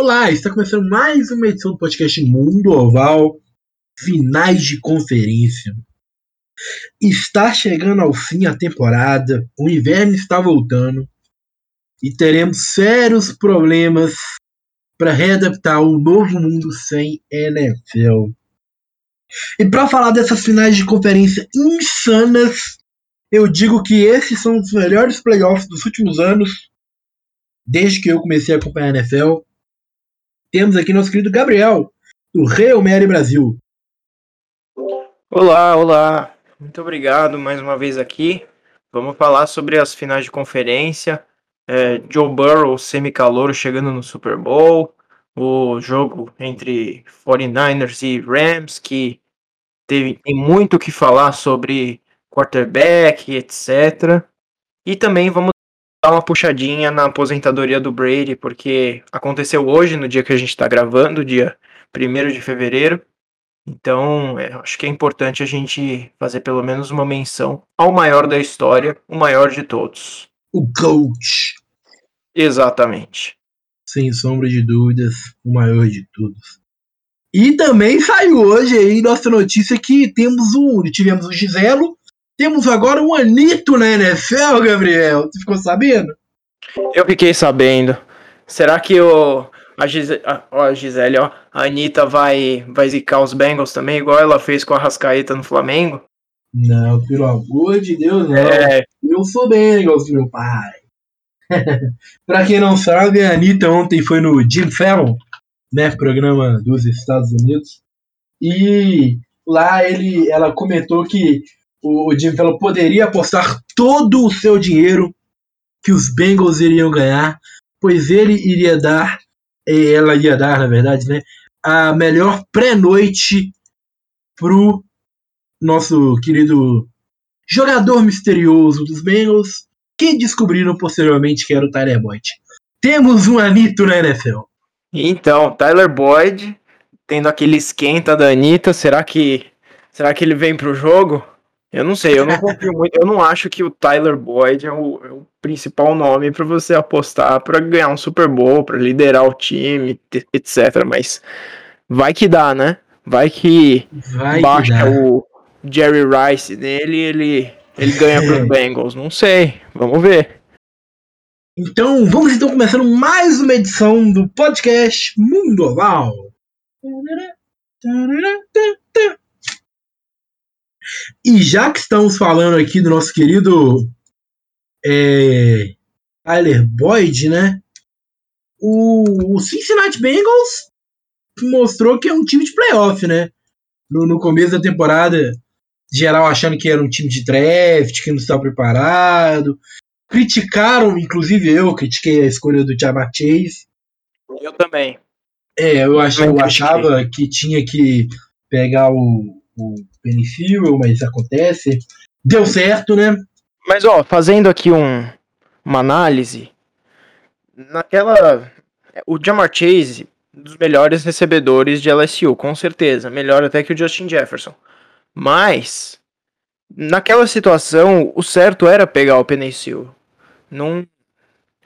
Olá, está começando mais uma edição do podcast Mundo Oval, finais de conferência. Está chegando ao fim a temporada, o inverno está voltando e teremos sérios problemas para readaptar o novo mundo sem NFL. E para falar dessas finais de conferência insanas, eu digo que esses são os melhores playoffs dos últimos anos, desde que eu comecei a acompanhar a NFL temos aqui nosso querido Gabriel, do Real Mary Brasil. Olá, olá. Muito obrigado mais uma vez aqui. Vamos falar sobre as finais de conferência. É, Joe Burrow, semicalouro, chegando no Super Bowl. O jogo entre 49ers e Rams, que teve, tem muito o que falar sobre quarterback, etc. E também vamos dar uma puxadinha na aposentadoria do Brady, porque aconteceu hoje, no dia que a gente está gravando, dia 1 de fevereiro. Então, é, acho que é importante a gente fazer pelo menos uma menção ao maior da história, o maior de todos. O coach. Exatamente. Sem sombra de dúvidas, o maior de todos. E também saiu hoje aí nossa notícia que temos um, tivemos o Giselo, temos agora um Anito na NFL, Gabriel. Você ficou sabendo? Eu fiquei sabendo. Será que o, a, Gisele, a, a Gisele, ó, a Anitta vai, vai zicar os Bengals também, igual ela fez com a Rascaeta no Flamengo? Não, pelo amor de Deus, não. É. Eu sou Bengals, meu pai. pra quem não sabe, a Anitta ontem foi no Jim Fallon, né, programa dos Estados Unidos, e lá ele, ela comentou que o, Jim Fellow poderia apostar todo o seu dinheiro que os Bengals iriam ganhar, pois ele iria dar, ela ia dar, na verdade, né, a melhor pré-noite pro nosso querido jogador misterioso dos Bengals, que descobriram posteriormente que era o Tyler Boyd. Temos um Anito na NFL. Então, Tyler Boyd, tendo aquele esquenta da Anitta, será que será que ele vem pro jogo? Eu não sei, eu não confio muito. Eu não acho que o Tyler Boyd é o, é o principal nome para você apostar para ganhar um Super Bowl, para liderar o time, etc. Mas vai que dá, né? Vai que vai baixa que o Jerry Rice dele e ele, ele ganha para os Bengals. Não sei, vamos ver. Então, vamos então começando mais uma edição do podcast Mundo Oval. E já que estamos falando aqui do nosso querido é, Tyler Boyd, né? O, o, Cincinnati Bengals mostrou que é um time de playoff, né? No, no, começo da temporada, geral achando que era um time de draft, que não estava preparado. Criticaram, inclusive eu, critiquei a escolha do Jamar Chase. Eu também. É, eu, ach, eu achava que tinha que pegar o, o Penicil, mas acontece. Deu certo, né? Mas, ó, fazendo aqui um, uma análise, naquela. O Jamar Chase, dos melhores recebedores de LSU, com certeza. Melhor até que o Justin Jefferson. Mas, naquela situação, o certo era pegar o Penicil. Não.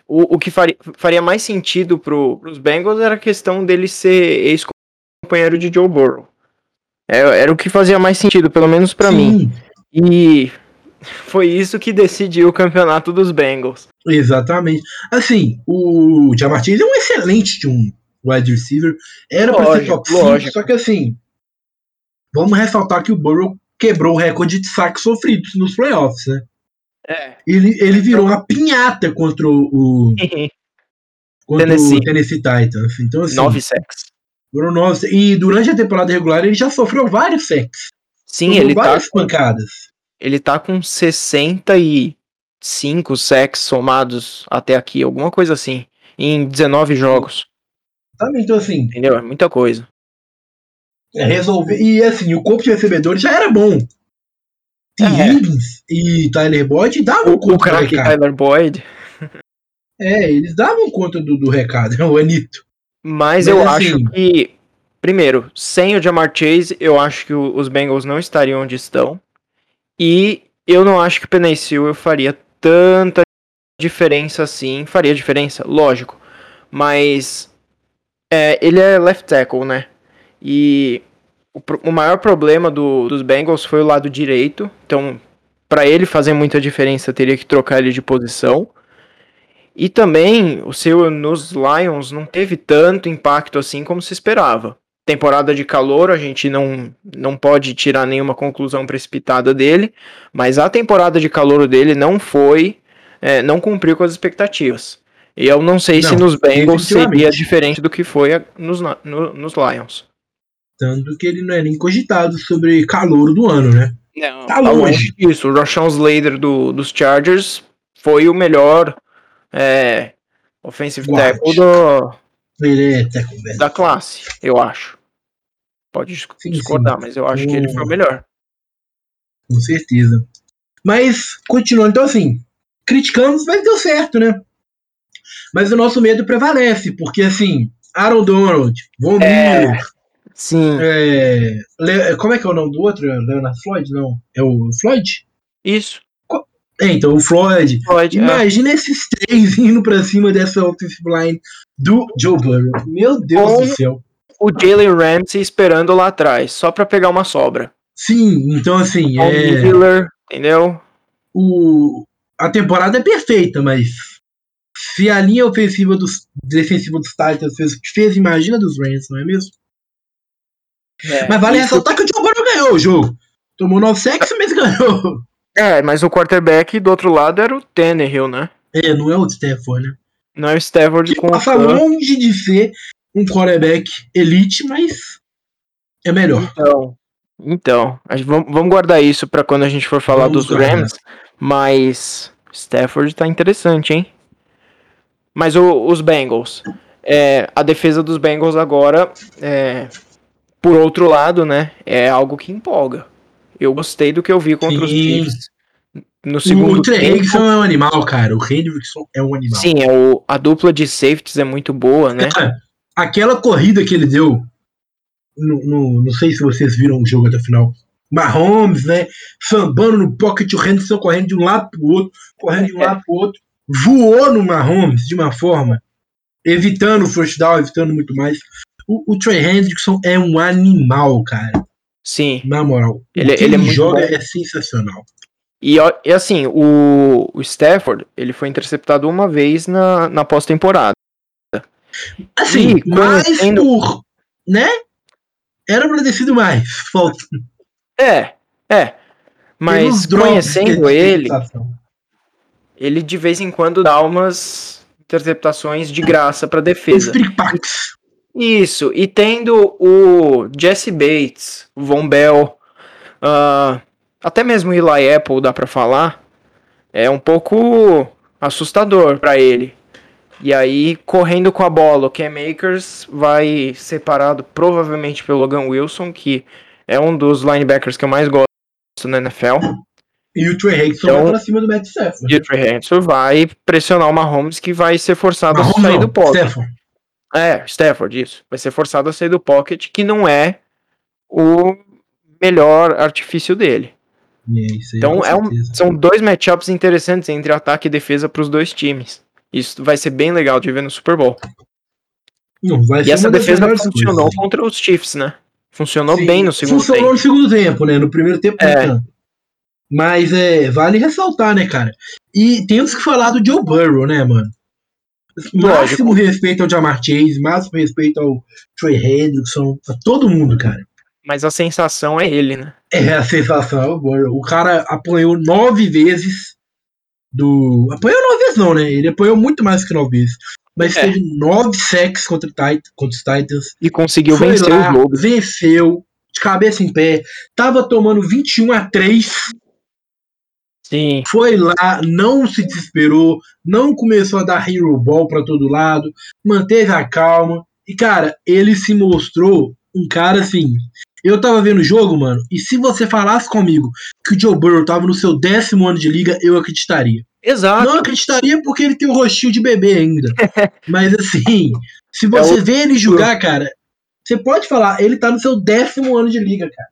O, o que faria, faria mais sentido pro, pros Bengals era a questão dele ser ex-companheiro de Joe Burrow. É, era o que fazia mais sentido, pelo menos para mim. E foi isso que decidiu o campeonato dos Bengals. Exatamente. Assim, o Jamar Chase é um excelente de um wide receiver. Era para ser top 5, só que assim, vamos ressaltar que o Burrow quebrou o recorde de saques sofridos nos playoffs, né? É. Ele, ele virou uma pinhata contra o, contra Tennessee. o Tennessee Titans. Então, assim, Nove sacks. Bruno e durante a temporada regular ele já sofreu vários sacks. Sim, ele tá várias tá pancadas. Ele tá com 65 sacks somados até aqui, alguma coisa assim, em 19 jogos. Também, então assim. Entendeu? É muita coisa. É resolver. E assim, o corpo de recebedores já era bom. T. É. Higgins e Tyler Boyd davam o, conta o recado. Tyler Boyd. É, eles davam conta do, do recado, o Anito. Mas, Mas eu assim... acho que, primeiro, sem o Jamar Chase, eu acho que os Bengals não estariam onde estão. E eu não acho que o Penny faria tanta diferença assim. Faria diferença, lógico. Mas É, ele é left tackle, né? E o, o maior problema do, dos Bengals foi o lado direito. Então, para ele fazer muita diferença, teria que trocar ele de posição. E também o seu nos Lions não teve tanto impacto assim como se esperava. Temporada de calor, a gente não, não pode tirar nenhuma conclusão precipitada dele, mas a temporada de calor dele não foi, é, não cumpriu com as expectativas. E eu não sei não, se nos Bengals seria diferente do que foi nos, no, nos Lions. Tanto que ele não é nem cogitado sobre calor do ano, né? Não, tá, tá longe. Isso, o Rashawn Slater do, dos Chargers foi o melhor é, offensive tackle do, é tackle, da classe, eu acho. Pode sim, discordar, sim. mas eu acho o... que ele foi o melhor. Com certeza. Mas, continuando, então assim, criticamos, mas deu certo, né? Mas o nosso medo prevalece, porque assim, Aaron Donald, Von é, Miller, sim. É, como é que é o nome do outro? Leonard Floyd? Não. É o Floyd? Isso. É, então, o Floyd. Floyd é. Imagina é. esses três indo pra cima dessa offensive line do Joe Burrow. Meu Deus Com do céu. O Jalen Ramsey esperando lá atrás, só pra pegar uma sobra. Sim, então assim. O é... Miller, entendeu? O... A temporada é perfeita, mas se a linha ofensiva dos defensiva dos Titans fez o que fez, imagina dos Rams, não é mesmo? É, mas vale isso... ressaltar que o Joe Burrow ganhou o jogo. Tomou 9 sacks, mas ganhou. É, mas o quarterback do outro lado era o Tannehill, né? É, não é o Stafford, né? Não é o Stafford que com passa longe de ser um quarterback elite, mas é melhor. Então, então vamos guardar isso para quando a gente for falar vamos dos Rams, mas Stafford tá interessante, hein? Mas o, os Bengals. É, a defesa dos Bengals agora, é, por outro lado, né, é algo que empolga. Eu gostei do que eu vi contra Sim. os Chiefs. No segundo o Trey Hendrickson é um animal, cara. O Hendrickson é um animal. Sim, é o, a dupla de safeties é muito boa, né? Cara, aquela corrida que ele deu, no, no, não sei se vocês viram o jogo até o final. Mahomes, né? Sambando no pocket, o Henderson correndo de um lado pro outro, correndo de um lado pro outro voou no Mahomes de uma forma, evitando o first down, evitando muito mais. O, o Trey Hendrickson é um animal, cara. Sim. Na moral. Ele, ele, ele joga bom. é sensacional. E, e assim, o, o Stafford, ele foi interceptado uma vez na, na pós-temporada. Assim, e, mais conhecendo... por. né? Era pra ter sido mais. Falta. É, é. Mas conhecendo ele, ele de vez em quando dá umas interceptações de graça para defesa. Isso, e tendo o Jesse Bates, o Von Bell, uh, até mesmo o Eli Apple, dá para falar, é um pouco assustador para ele. E aí, correndo com a bola, o Cam Makers vai separado provavelmente pelo Logan Wilson, que é um dos linebackers que eu mais gosto na NFL. E o Trey Hendrickson então, vai pra cima do Matt Stafford. E o Trey Hendrickson vai pressionar o Mahomes, que vai ser forçado Mahomes a sair não, do. Stafford. É, Stafford, isso. Vai ser forçado a sair do pocket, que não é o melhor artifício dele. É, então é um, são dois matchups interessantes entre ataque e defesa para os dois times. Isso vai ser bem legal de ver no Super Bowl. Não, e essa defesa funcionou coisas. contra os Chiefs, né? Funcionou Sim, bem no segundo funcionou tempo. Funcionou no segundo tempo, né? No primeiro tempo, é. Mas é, vale ressaltar, né, cara? E temos que falar do Joe Burrow, né, mano? Máximo Lógico. respeito ao Jamar Chase, máximo respeito ao Trey Hendrickson, a todo mundo, cara. Mas a sensação é ele, né? É, a sensação é o cara apanhou nove vezes do. Apanhou nove vezes, não, né? Ele apanhou muito mais que nove vezes. Mas é. teve nove sacks contra, contra os Titans. E conseguiu vencer lá, o jogo. Venceu, de cabeça em pé. Tava tomando 21 a 3 Sim. Foi lá, não se desesperou, não começou a dar hero ball para todo lado, manteve a calma. E, cara, ele se mostrou um cara assim. Eu tava vendo o jogo, mano, e se você falasse comigo que o Joe Burrow tava no seu décimo ano de liga, eu acreditaria. Exato. Não acreditaria porque ele tem o um rostinho de bebê ainda. Mas assim, se você é o... vê ele jogar, cara, você pode falar, ele tá no seu décimo ano de liga, cara.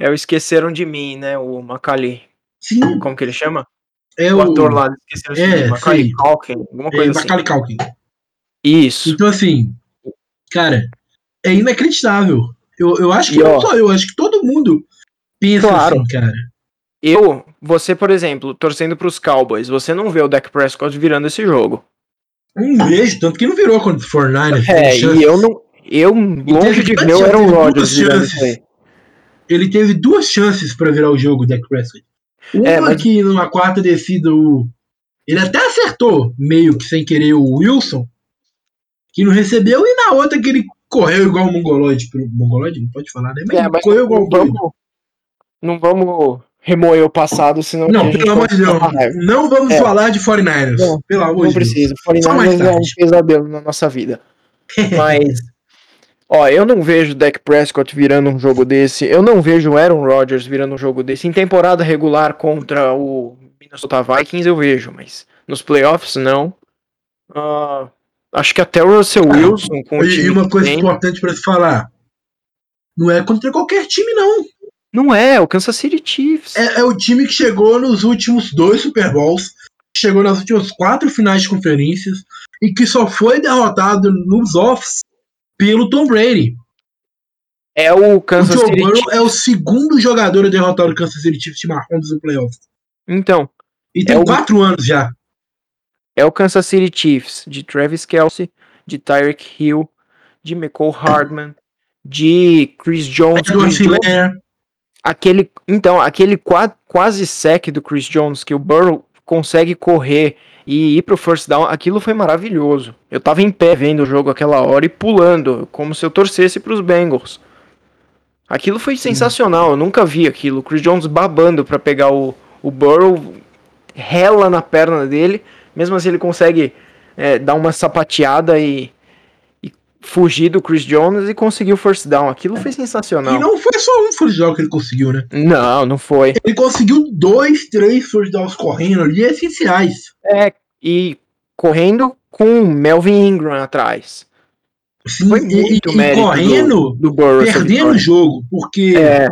É o Esqueceram de Mim, né, o Macali. Sim. Como que ele chama? É o, o ator lá, esqueci o é, nome. Macaulay Culkin, alguma coisa é, assim. Macaulay Culkin. Isso. Então, assim, Cara, é inacreditável. Eu, eu acho que e, não ó, só eu, acho que todo mundo pensa claro. assim, cara. Eu, você, por exemplo, torcendo pros Cowboys, você não vê o Dak Prescott virando esse jogo. Não vejo, tanto que não virou contra o Fortnite. É, e eu não. Eu, longe de ver o Aaron Rodgers virando isso aí. Ele teve duas chances para virar o jogo, o Dak Prescott. Uma é, mas... que numa quarta descida o. Ele até acertou, meio que sem querer, o Wilson, que não recebeu, e na outra que ele correu igual o Mongoloid. Mongoloid? Não pode falar, né? Mas, é, mas correu igual o vamos, Não vamos remoer o passado, senão. Não, pelo amor de Deus. Não vamos é. falar de 49ers. Não, pelo amor não de precisa. Deus. 49ers é um pesadelo na nossa vida. Mas. Ó, eu não vejo Dak Prescott virando um jogo desse. Eu não vejo Aaron Rodgers virando um jogo desse. Em temporada regular contra o Minnesota Vikings eu vejo, mas nos playoffs não. Uh, acho que até o Russell ah, Wilson com e, e uma coisa tem... importante para falar. Não é contra qualquer time, não. Não é, é o Kansas City Chiefs. É, é o time que chegou nos últimos dois Super Bowls, chegou nas últimas quatro finais de conferências e que só foi derrotado nos offs pelo Tom Brady. É o Kansas o City Chiefs. é o segundo jogador a derrotar o Kansas City Chiefs de Mahomes no playoffs. Então. E tem é quatro o... anos já. É o Kansas City Chiefs de Travis Kelsey, de Tyreek Hill, de McCall Hardman, de Chris Jones. Chris Jones aquele, então, aquele qua, quase sec do Chris Jones que o Burrow consegue correr e ir pro first down, aquilo foi maravilhoso. Eu tava em pé vendo o jogo aquela hora e pulando, como se eu torcesse pros Bengals. Aquilo foi sensacional, eu nunca vi aquilo. O Chris Jones babando para pegar o, o Burrow, rela na perna dele, mesmo assim ele consegue é, dar uma sapateada e, e, fugir do Chris Jones e conseguir o first down. Aquilo foi sensacional. E não foi só um first down que ele conseguiu, né? Não, não foi. Ele conseguiu dois, três first downs correndo ali, essenciais. É, e correndo com Melvin Ingram atrás. Sim, foi muito e, e correndo, do, do Burrow, perdendo o jogo, porque é.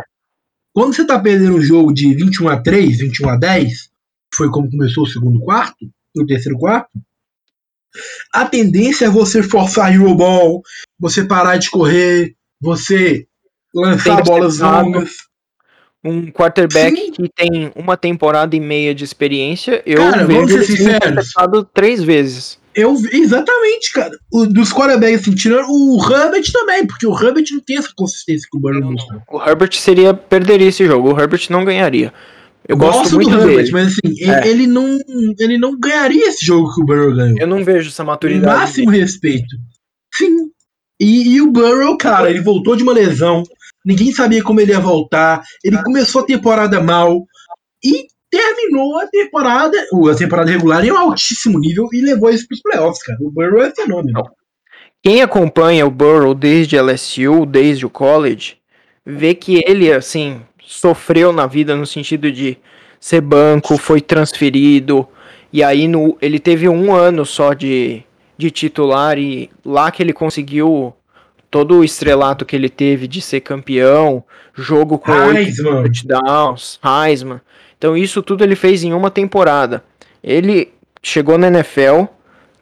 quando você tá perdendo um jogo de 21 a 3, 21 a 10, foi como começou o segundo quarto, o terceiro quarto, a tendência é você forçar o ball, você parar de correr, você lançar bolas longas. Um quarterback Sim. que tem uma temporada e meia de experiência, eu cara, vejo vamos ser sinceros. três vezes. Eu, exatamente, cara. O, dos quarterbacks, assim, tirando o Herbert também, porque o Herbert não tem essa consistência que o Burrow. O Herbert seria, perderia esse jogo, o Herbert não ganharia. Eu gosto, gosto muito do Herbert, dele. mas assim, é. ele, não, ele não ganharia esse jogo que o Burrow ganhou. Eu não vejo essa maturidade. máximo dele. respeito. Sim. E, e, o Burrow, cara, ele voltou de uma lesão. Ninguém sabia como ele ia voltar. Ele começou a temporada mal. E terminou a temporada, a temporada regular em um altíssimo nível e levou isso para os playoffs, cara. O Burrow é fenômeno. Quem acompanha o Burrow desde LSU, desde o college, vê que ele, assim, sofreu na vida no sentido de ser banco, foi transferido, e aí no, ele teve um ano só de, de titular, e lá que ele conseguiu todo o estrelato que ele teve de ser campeão, jogo com oito touchdowns, Heisman. Então isso tudo ele fez em uma temporada. Ele chegou na NFL,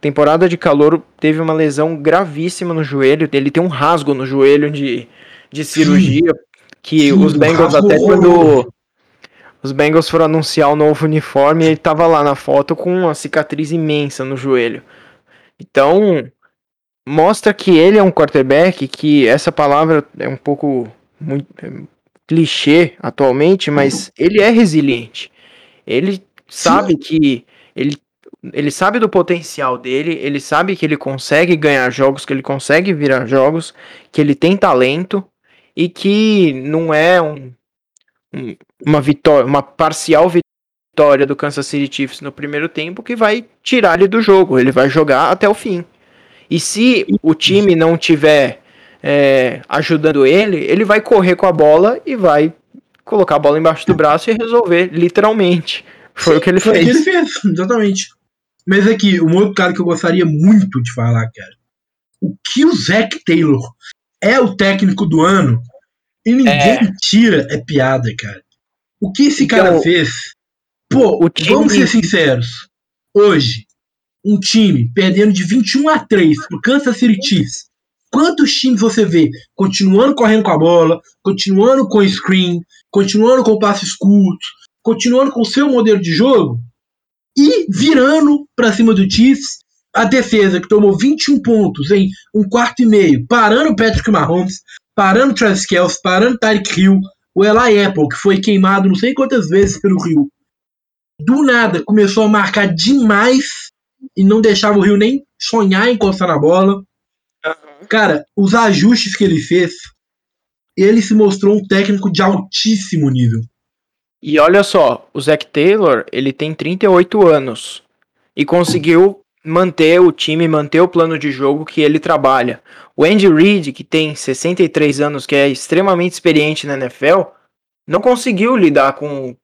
temporada de calor, teve uma lesão gravíssima no joelho, ele tem um rasgo no joelho de, de cirurgia, que Sim, os Bengals até quando os Bengals foram anunciar o novo uniforme, ele tava lá na foto com uma cicatriz imensa no joelho. Então, mostra que ele é um quarterback que essa palavra é um pouco muito clichê atualmente, mas ele é resiliente. Ele sabe Sim. que ele, ele sabe do potencial dele, ele sabe que ele consegue ganhar jogos, que ele consegue virar jogos, que ele tem talento e que não é um, um, uma vitória, uma parcial vitória do Kansas City Chiefs no primeiro tempo que vai tirar ele do jogo. Ele vai jogar até o fim. E se o time não tiver é, ajudando ele, ele vai correr com a bola e vai colocar a bola embaixo do braço e resolver, literalmente. Foi Sim, o que ele fez. Foi o que ele fez, exatamente. Mas aqui, um outro cara que eu gostaria muito de falar, cara. O que o Zac Taylor é o técnico do ano e ninguém é. tira é piada, cara. O que esse então, cara fez? Pô, vamos ser sinceros. Hoje, um time perdendo de 21 a 3 pro Kansas City Chiefs Quantos times você vê continuando correndo com a bola, continuando com o screen, continuando com passes curtos, continuando com o seu modelo de jogo e virando para cima do Chiefs a defesa que tomou 21 pontos em um quarto e meio, parando o Patrick Mahomes, parando o Travis Kelce, parando o Tyreek Hill, o Eli Apple, que foi queimado não sei quantas vezes pelo Rio. Do nada começou a marcar demais e não deixava o Rio nem sonhar em encostar na bola. Cara, os ajustes que ele fez, ele se mostrou um técnico de altíssimo nível. E olha só, o Zac Taylor, ele tem 38 anos e conseguiu manter o time, manter o plano de jogo que ele trabalha. O Andy Reid, que tem 63 anos, que é extremamente experiente na NFL, não conseguiu lidar com,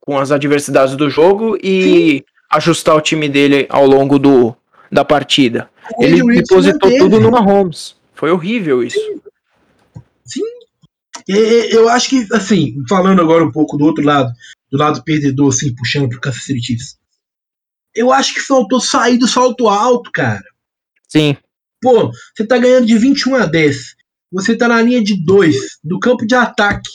com as adversidades do jogo e Sim. ajustar o time dele ao longo do, da partida. O ele depositou tudo no Mahomes. Foi horrível isso. Sim. Sim. Eu acho que, assim, falando agora um pouco do outro lado, do lado perdedor, assim, puxando pro Kansas City Chiefs. Eu acho que faltou sair do salto alto, cara. Sim. Pô, você tá ganhando de 21 a 10. Você tá na linha de 2 do campo de ataque.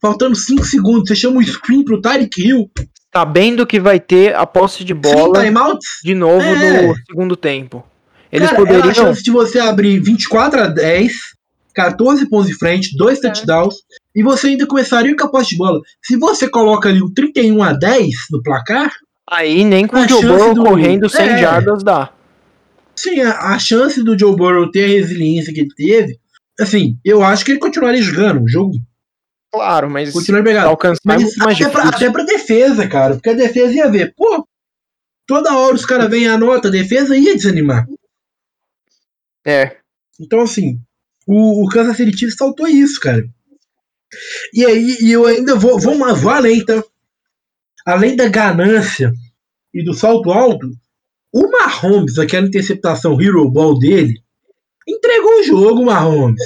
Faltando 5 segundos. Você chama o screen pro Tyreek Hill. Sabendo que vai ter a posse de bola de novo é. no segundo tempo. Eles Cara, poderiam. a chance de você abrir 24 a 10, 14 pontos de frente, 2 é. touchdowns, e você ainda começaria com a posse de bola. Se você coloca ali o 31 a 10 no placar. Aí nem com o Joe Burrow do... correndo 100 é. jardas dá. Sim, a, a, chance do Joe Burrow ter a resiliência que ele teve, assim, eu acho que ele continuaria jogando o jogo. Claro, mas continuaria pegando. alcançar mas é até, pra, até pra defesa, cara, porque a defesa ia ver, pô, toda hora os caras vêm a nota, a defesa ia desanimar. É. Então, assim, o, o Kansas City Chiefs saltou isso, cara. E aí, e eu ainda vou, vou, vou além, tá? Além da ganância e do salto alto, o Mahomes, aquela interceptação Hero Ball dele, entregou o jogo, Mahomes.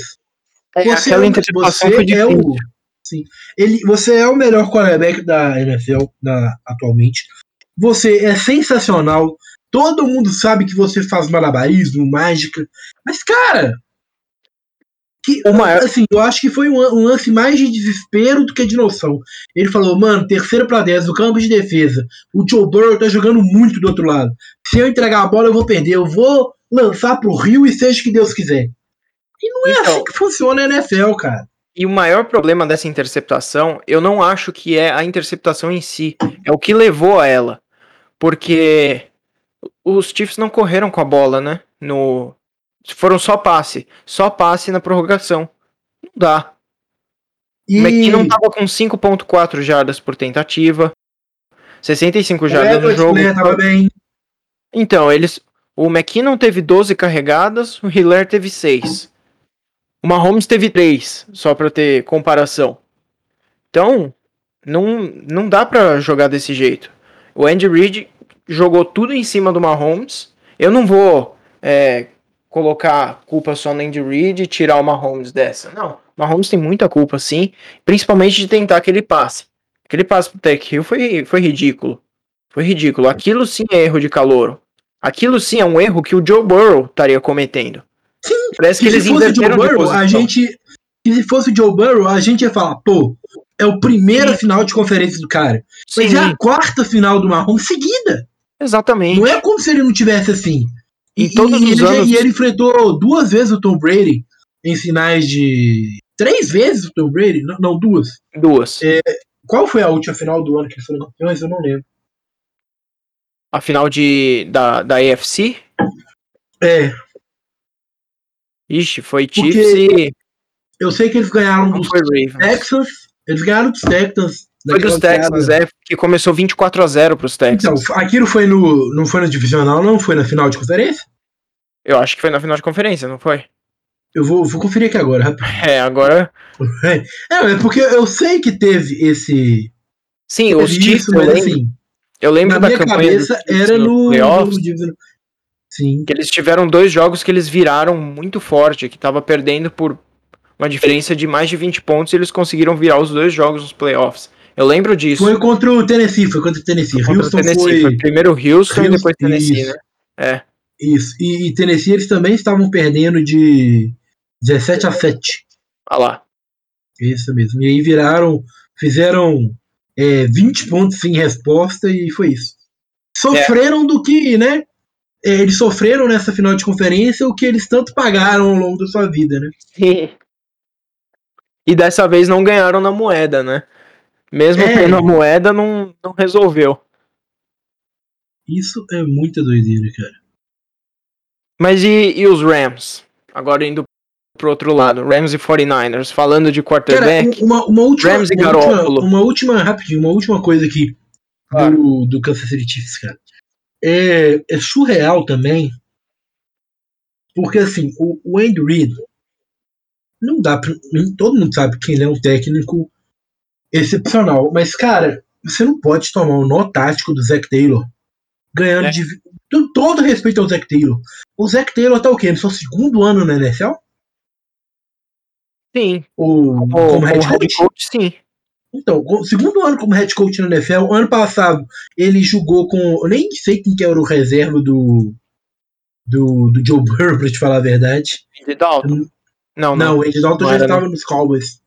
É, você aquela é, interceptação você é o, sim, ele, você é o melhor quarterback da NFL atualmente. Você é sensacional. Todo mundo sabe que você faz malabarismo, mágica. Mas, cara, que, assim, eu acho que foi um, um, lance mais de desespero do que de noção. Ele falou, mano, terceiro para 10 no campo de defesa. O Joe Burrow tá jogando muito do outro lado. Se eu entregar a bola, eu vou perder. Eu vou lançar pro Rio e seja o que Deus quiser. E não é então, assim que funciona a NFL, cara. E o maior problema dessa interceptação, eu não acho que é a interceptação em si, é o que levou a ela. Porque os Chiefs não correram com a bola, né? No, foram só passe. Só passe na prorrogação. Não dá. E... O McKinnon tava com 5.4 jardas por tentativa. 65 jardas no jogo. Tava bem. Então, eles. O McKinnon teve 12 carregadas, o Hiller teve 6. O Mahomes teve 3, só para ter comparação. Então, não, não dá para jogar desse jeito. O Andy Reid jogou tudo em cima do Mahomes. Eu não vou é, colocar culpa só no Andy Reid e tirar o Mahomes dessa. Não, o Mahomes tem muita culpa, sim, principalmente de tentar aquele passe. Aquele passe pro Tech Hill foi, foi ridículo. Foi ridículo. Aquilo sim é erro de calor. Aquilo sim é um erro que o Joe Burrow estaria cometendo. Sim, Parece que eles se fosse Joe Burrow, a gente se fosse o Joe Burrow, a gente ia falar, pô, é o primeiro sim. final de conferência do cara. Mas sim. é a quarta final do Mahomes seguida. Exatamente. Não é como se ele não tivesse assim. E, todos e, os ele, anos... e ele enfrentou duas vezes o Tom Brady em finais de. Três vezes o Tom Brady? Não, não duas. Duas. É, qual foi a última final do ano que eles foram campeões? Eu não lembro. A final de, da, da AFC? É. Ixi, foi Chiefs e. Eu sei que eles ganharam dos Texans. Eles ganharam dos Texans. Foi dos Texans, é, que começou 24 a 0 pros Texans. Então, aquilo foi no. Não foi no divisional, não? Foi na final de conferência? Eu acho que foi na final de conferência, não foi? Eu vou, vou conferir aqui agora, rapaz. É, agora. É, é porque eu sei que teve esse. Sim, teve os Chiefs, mas lembro, assim. Eu lembro da campanha. Cabeça era no, no, Sim. Que eles tiveram dois jogos que eles viraram muito forte, que tava perdendo por uma diferença de mais de 20 pontos e eles conseguiram virar os dois jogos nos playoffs. Eu lembro disso. Foi contra o Tennessee, foi contra o Tennessee. Foi Houston o Tennessee, foi... foi... primeiro Houston, Houston e depois Tennessee, isso. né? É. Isso. E, e, Tennessee eles também estavam perdendo de 17 a 7. Olha lá. Isso mesmo. E aí viraram, fizeram é, 20 pontos sem resposta e foi isso. Sofreram é. do que, né? É, eles sofreram nessa final de conferência o que eles tanto pagaram ao longo da sua vida, né? E dessa vez não ganharam na moeda, né? Mesmo é. tendo a moeda, não, não resolveu. Isso é muita doideira, cara. Mas e, e os Rams? Agora indo pro outro lado, Rams e 49ers, falando de quarterback. Cara, uma, uma última, Rams e uma Última, uma última, rapidinho, uma última coisa aqui claro. do, do Kansas City Chiefs, cara. É, é surreal também, porque assim, o, o Andy Reid não dá pra, todo mundo sabe que ele é um técnico excepcional, mas cara, você não pode tomar o nó tático do Zach Taylor ganhando é. de todo respeito ao Zach Taylor. O Zach Taylor tá o quê? No seu segundo ano na NFL? Sim. O, como, como head, coach? coach? Sim. Então, segundo ano como head coach na NFL, ano passado ele jogou com. Eu nem sei quem que era o reserva do. Do, do Joe Burrow, pra te falar a verdade. Andy Dalton. Não, não. Não, o Andy Dalton já estava nos Cowboys.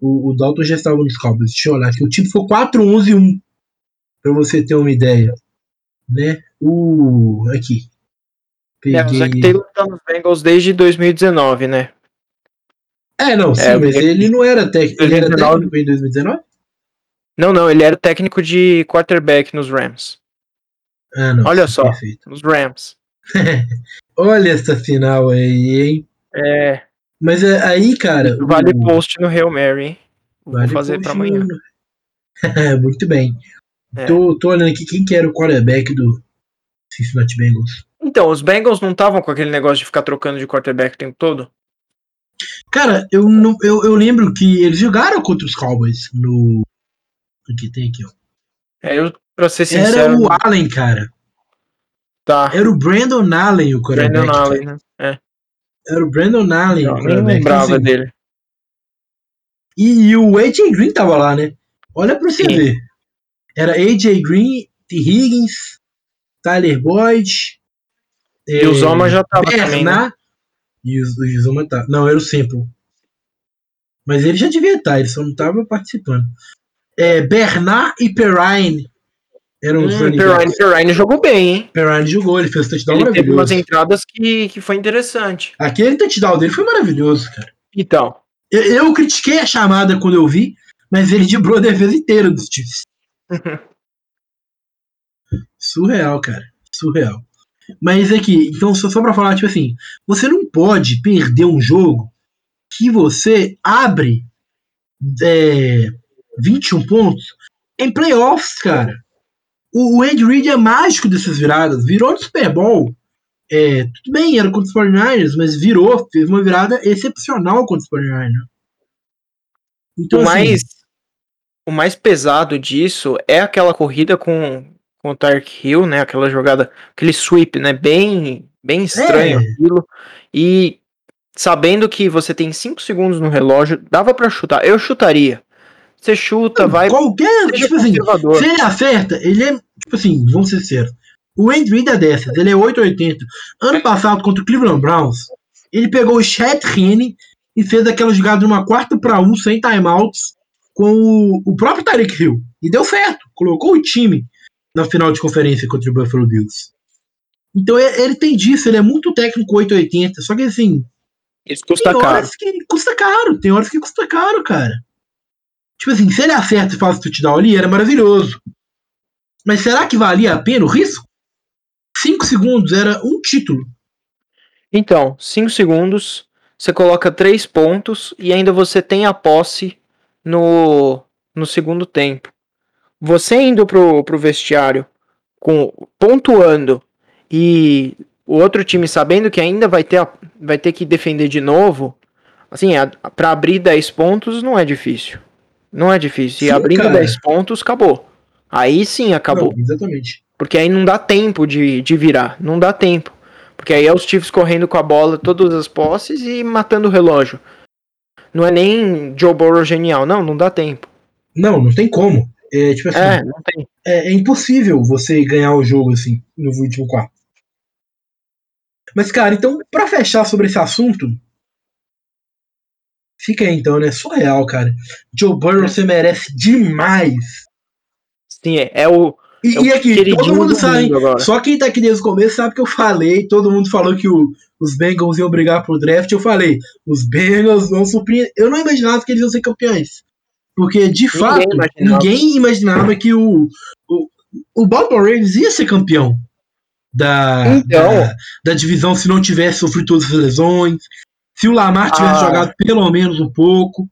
O, o Dalton já estava nos Cowboys. Deixa eu olhar aqui. O time ficou 4-11-1. Pra você ter uma ideia. Né? O. Aqui. Peguei... É, o Zach Taylor tá nos Bengals desde 2019, né? É, não, sim, é, mas ele não era, técnico. ele era técnico em 2019? Não, não, ele era técnico de quarterback nos Rams. Ah, não. Olha só, perfeito. nos Rams. Olha essa final aí, hein? É. Mas é, aí, cara. Vale o... post no Real Mary, hein? Vale Vou fazer pra amanhã. No... Muito bem. É. Tô, tô olhando aqui quem que era o quarterback do Cincinnati Bengals. Então, os Bengals não estavam com aquele negócio de ficar trocando de quarterback o tempo todo? Cara, eu, não, eu, eu lembro que eles jogaram contra os Cowboys no. Aqui tem aqui, ó. É, eu, pra ser sincero. Era o Allen, cara. Tá. Era o Brandon Allen o quarterback. Brandon Allen, né? É. Era o Brandon Allen quarterback. Nem lembrava assim, dele. E, e, o AJ Green tava lá, né? Olha pra você Sim. ver. Era AJ Green, T. Higgins, Tyler Boyd. E é, o Zoma já tava Bernard, também, né? E o, o Zuma tá. Não, era o Simple. Mas ele já devia estar, ele só não estava participando. É, Bernard e Perrine eram os hum, Perrine, Perrine jogou bem, hein? Perrine jogou, ele fez o touchdown ele maravilhoso. Teve umas entradas que, que foi interessante. Aquele touchdown dele foi maravilhoso, cara. Então. Eu, eu critiquei a chamada quando eu vi, mas ele driblou a defesa inteira dos Chiefs. Surreal, cara. Surreal. Mas é que, então, só, só pra falar, tipo assim, você não pode perder um jogo que você abre é, 21 pontos em playoffs, cara. O, Andy Reid é mágico dessas viradas. Virou no Super Bowl. É, tudo bem, era contra os 49ers, mas virou, fez uma virada excepcional contra os 49ers. Então, o, assim, mais, o mais pesado disso é aquela corrida com com o Tark Hill, né? Aquela jogada, aquele sweep, né? Bem, bem estranho é. aquilo. E sabendo que você tem 5 segundos no relógio, dava para chutar. Eu chutaria. Você chuta, vai. Qualquer. Tipo assim, se ele acerta, ele é. Tipo assim, vamos ser sérios. O Andy Reid é dessas, ele é 880. Ano passado, contra o Cleveland Browns, ele pegou o Chet Henne e fez aquela jogada de uma quarta para um, sem timeouts, com o, o próprio Tarek Hill. E deu certo. Colocou o time na final de conferência contra o Buffalo Bills. Então é, ele tem disso, ele é muito técnico 880, só que assim. Isso custa tem horas caro. que custa caro, tem horas que custa caro, cara. Tipo assim, se ele acerta e faz o touchdown ali, era maravilhoso. Mas será que valia a pena o risco? 5 segundos era um título. Então, 5 segundos, você coloca 3 pontos e ainda você tem a posse no, no segundo tempo você indo pro, pro vestiário com pontuando e o outro time sabendo que ainda vai ter, vai ter que defender de novo, assim, para abrir 10 pontos não é difícil. Não é difícil. E abrindo cara. 10 pontos, acabou. Aí sim acabou. Não, exatamente. Porque aí não dá tempo de, de virar. Não dá tempo. Porque aí é os Chiefs correndo com a bola todas as posses e matando o relógio. Não é nem Joe Burrow genial. Não, não dá tempo. Não, não tem como. É, tipo assim, é, não tem. É, é, impossível você ganhar o jogo assim no último quarto. Mas, cara, então, para fechar sobre esse assunto, Fica aí então, né? Surreal, cara. Joe Burrow, você merece demais. Sim, é, é o. E, é e aqui, todo mundo sabe. Só quem tá aqui desde o começo sabe que eu falei. Todo mundo falou que o, os Bengals iam brigar pro draft. Eu falei, os Bengals vão surpreender. Eu não imaginava que eles iam ser campeões. Porque, de ninguém fato, imaginava. ninguém imaginava que o, o, o Baltimore Ravens ia ser campeão da, então, da, da, divisão se não tivesse sofrido todas as lesões. Se o Lamar tivesse ah, jogado pelo menos um pouco.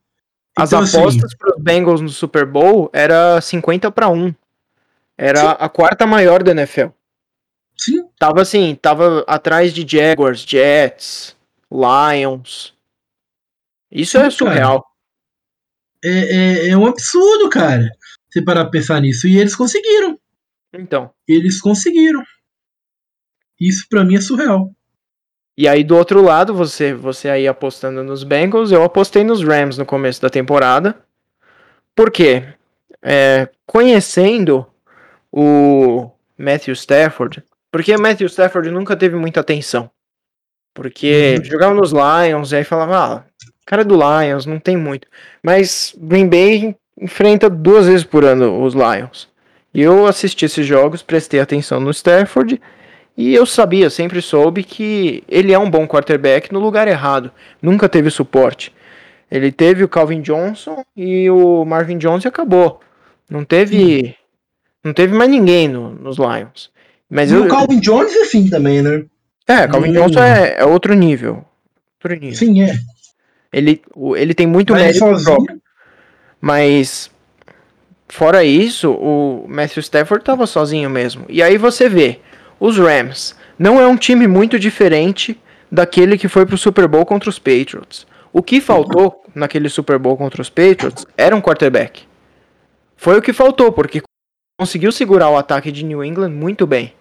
As então, assim, apostas assim, para os Bengals no Super Bowl era 50 para 1. Era sim. a quarta maior da NFL. Sim. Tava assim, tava atrás de Jaguars, Jets, Lions. Isso sim, é surreal. É, é, é, um absurdo, cara. Você parar pra pensar nisso. E eles conseguiram. Então. Eles conseguiram. Isso para mim é surreal. E aí do outro lado, você você aí apostando nos Bengals, eu apostei nos Rams no começo da temporada. Por quê? É, conhecendo o Matthew Stafford, porque Matthew Stafford nunca teve muita atenção. Porque uhum. jogava nos Lions e aí falava, ah, cara do Lions, não tem muito. Mas Green Bay enfrenta duas vezes por ano os Lions. E eu assisti esses jogos, prestei atenção no Stafford e eu sabia, sempre soube que ele é um bom quarterback no lugar errado. Nunca teve suporte. Ele teve o Calvin Johnson e o Marvin Jones e acabou. Não teve, não teve mais ninguém no, nos Lions. Mas e eu, o Calvin Jones é assim também, né? É, Calvin hum. Johnson é, é, outro nível. Outro nível. Sim, é. Ele, ele tem muito mas mérito próprio. Mas fora isso, o Matthew Stafford estava sozinho mesmo. E aí você vê, os Rams não é um time muito diferente daquele que foi pro Super Bowl contra os Patriots. O que faltou naquele Super Bowl contra os Patriots era um quarterback. Foi o que faltou, porque conseguiu segurar o ataque de New England muito bem.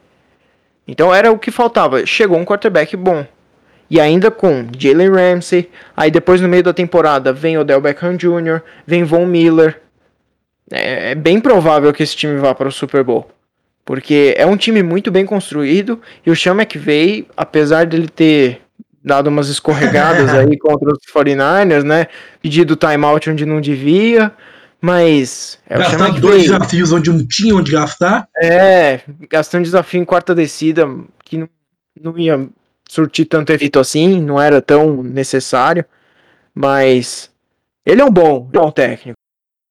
Então era o que faltava. Chegou um quarterback bom. E ainda com Jalen Ramsey. Aí depois no meio da temporada vem Odell Beckham Jr., vem Von Miller. É, é bem provável que esse time vá para o Super Bowl. Porque é um time muito bem construído e o Sean McVay, apesar dele ter dado umas escorregadas aí contra os 49ers, né? Pedido timeout onde não devia, mas é Gastar dois desafios onde não tinha onde gastar. É, gastando desafio em quarta descida que não, não ia surtir tanto efeito assim, não era tão necessário, mas ele é um bom, bom técnico.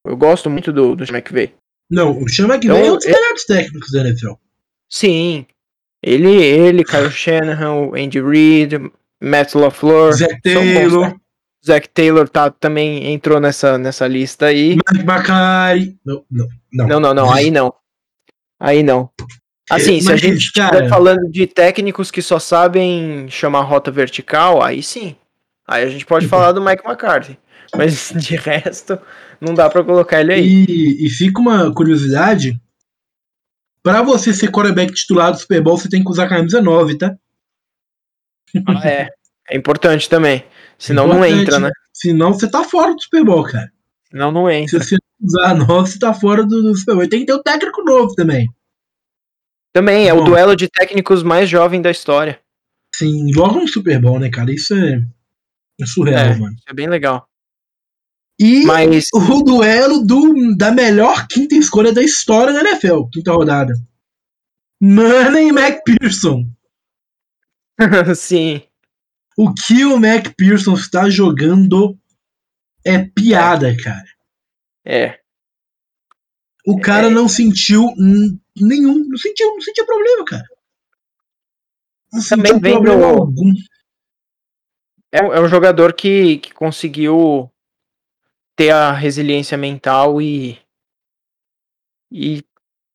Eu gosto muito do, do McVay. Não, o Sean McVay então, é um dos melhores técnicos da NFL. Sim. Ele, ele, Kyle Shanahan, Andy Reid, Matt LaFleur. Zach Taylor. Bons, Zach Taylor tá, também entrou nessa, nessa lista aí. Mike McCarthy. Não, não, não. Não, não, não. Aí não. Aí não. Assim, se a gente estiver falando de técnicos que só sabem chamar rota vertical, aí sim. Aí a gente pode falar do Mike McCarthy. Mas de resto, não dá para colocar ele aí. E, e fica uma curiosidade: para você ser quarterback titular do Super Bowl, você tem que usar a camisa 9, tá? Ah, é. É importante também. Senão importante. não entra, né? Senão você tá fora do Super Bowl, cara. Senão não entra. Se você usar a 9, você tá fora do, do Super Bowl. Tem que ter um técnico novo também. Também, é Bom, o duelo de técnicos mais jovem da história. Sim, logo no Super Bowl, né, cara? Isso é, é surreal, é, mano. É bem legal. E Mas... o duelo do, da melhor quinta escolha da história da NFL, quinta rodada. Manning McPherson. Sim. O que o McPherson está jogando é piada, cara. É. O cara é. não sentiu nenhum. Não sentiu, não sentiu problema, cara. Não Também vem problema do... algum. É, é um jogador que, que conseguiu ter a resiliência mental e, e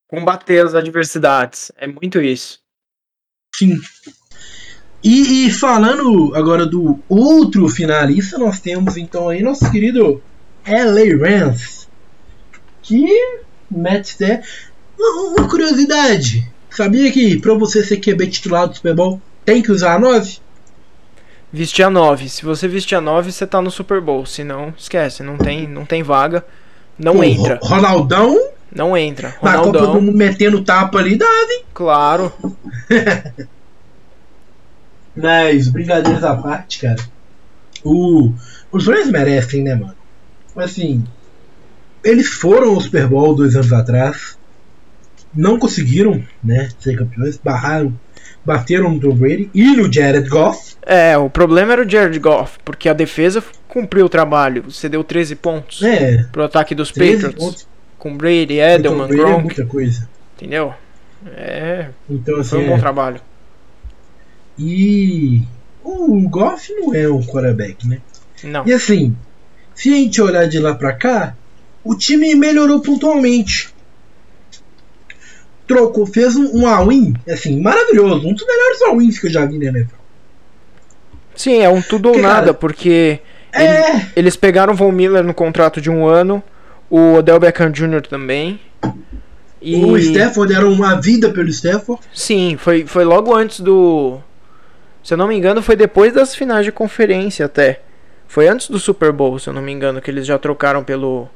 combater as adversidades. É muito isso. Sim. E, e, falando agora do outro finalista, nós temos então aí nosso querido LA Rams. Que Matt Uma curiosidade. Sabia que para você ser QB titular do Super Bowl tem que usar a 9? Vestir a 9. Se você vestir a 9, você tá no Super Bowl. Se não, esquece, não tem, não tem vaga. Não Pô, entra. Ronaldão? Não entra. Ronaldão. Na Copa do Mundo metendo tapa ali, dava, hein? Claro. Mas, brincadeiras à parte, cara. O Os Rams merecem, né, mano? Assim, eles foram ao Super Bowl dois anos atrás, não conseguiram, né, ser campeões, barraram, bateram no Brady e no Jared Goff. É, o problema era o Jared Goff, porque a defesa cumpriu o trabalho. Você deu 13 pontos É, pro ataque dos 13 Patriots. pontos. Com Brady, Edelman, Brady é Gronk, muita coisa. entendeu? É, Então, assim, foi um bom é. trabalho. E o Goff não é um quarterback, né? Não. E assim, se a gente olhar de lá pra cá, o time melhorou pontualmente. Trocou, fez um, um all-in, assim, maravilhoso. Um dos melhores all-ins que eu já vi na NFL. Sim, é um tudo ou Porque, cara, nada, porque É, eles pegaram o Von Miller no contrato de um ano, o Odell Beckham Jr. também. E o Stafford era uma vida pelo Stafford. sim, foi, foi logo antes do. Se eu não me engano, foi depois das finais de conferência até. Foi antes do Super Bowl, se eu não me engano, que eles já trocaram pelo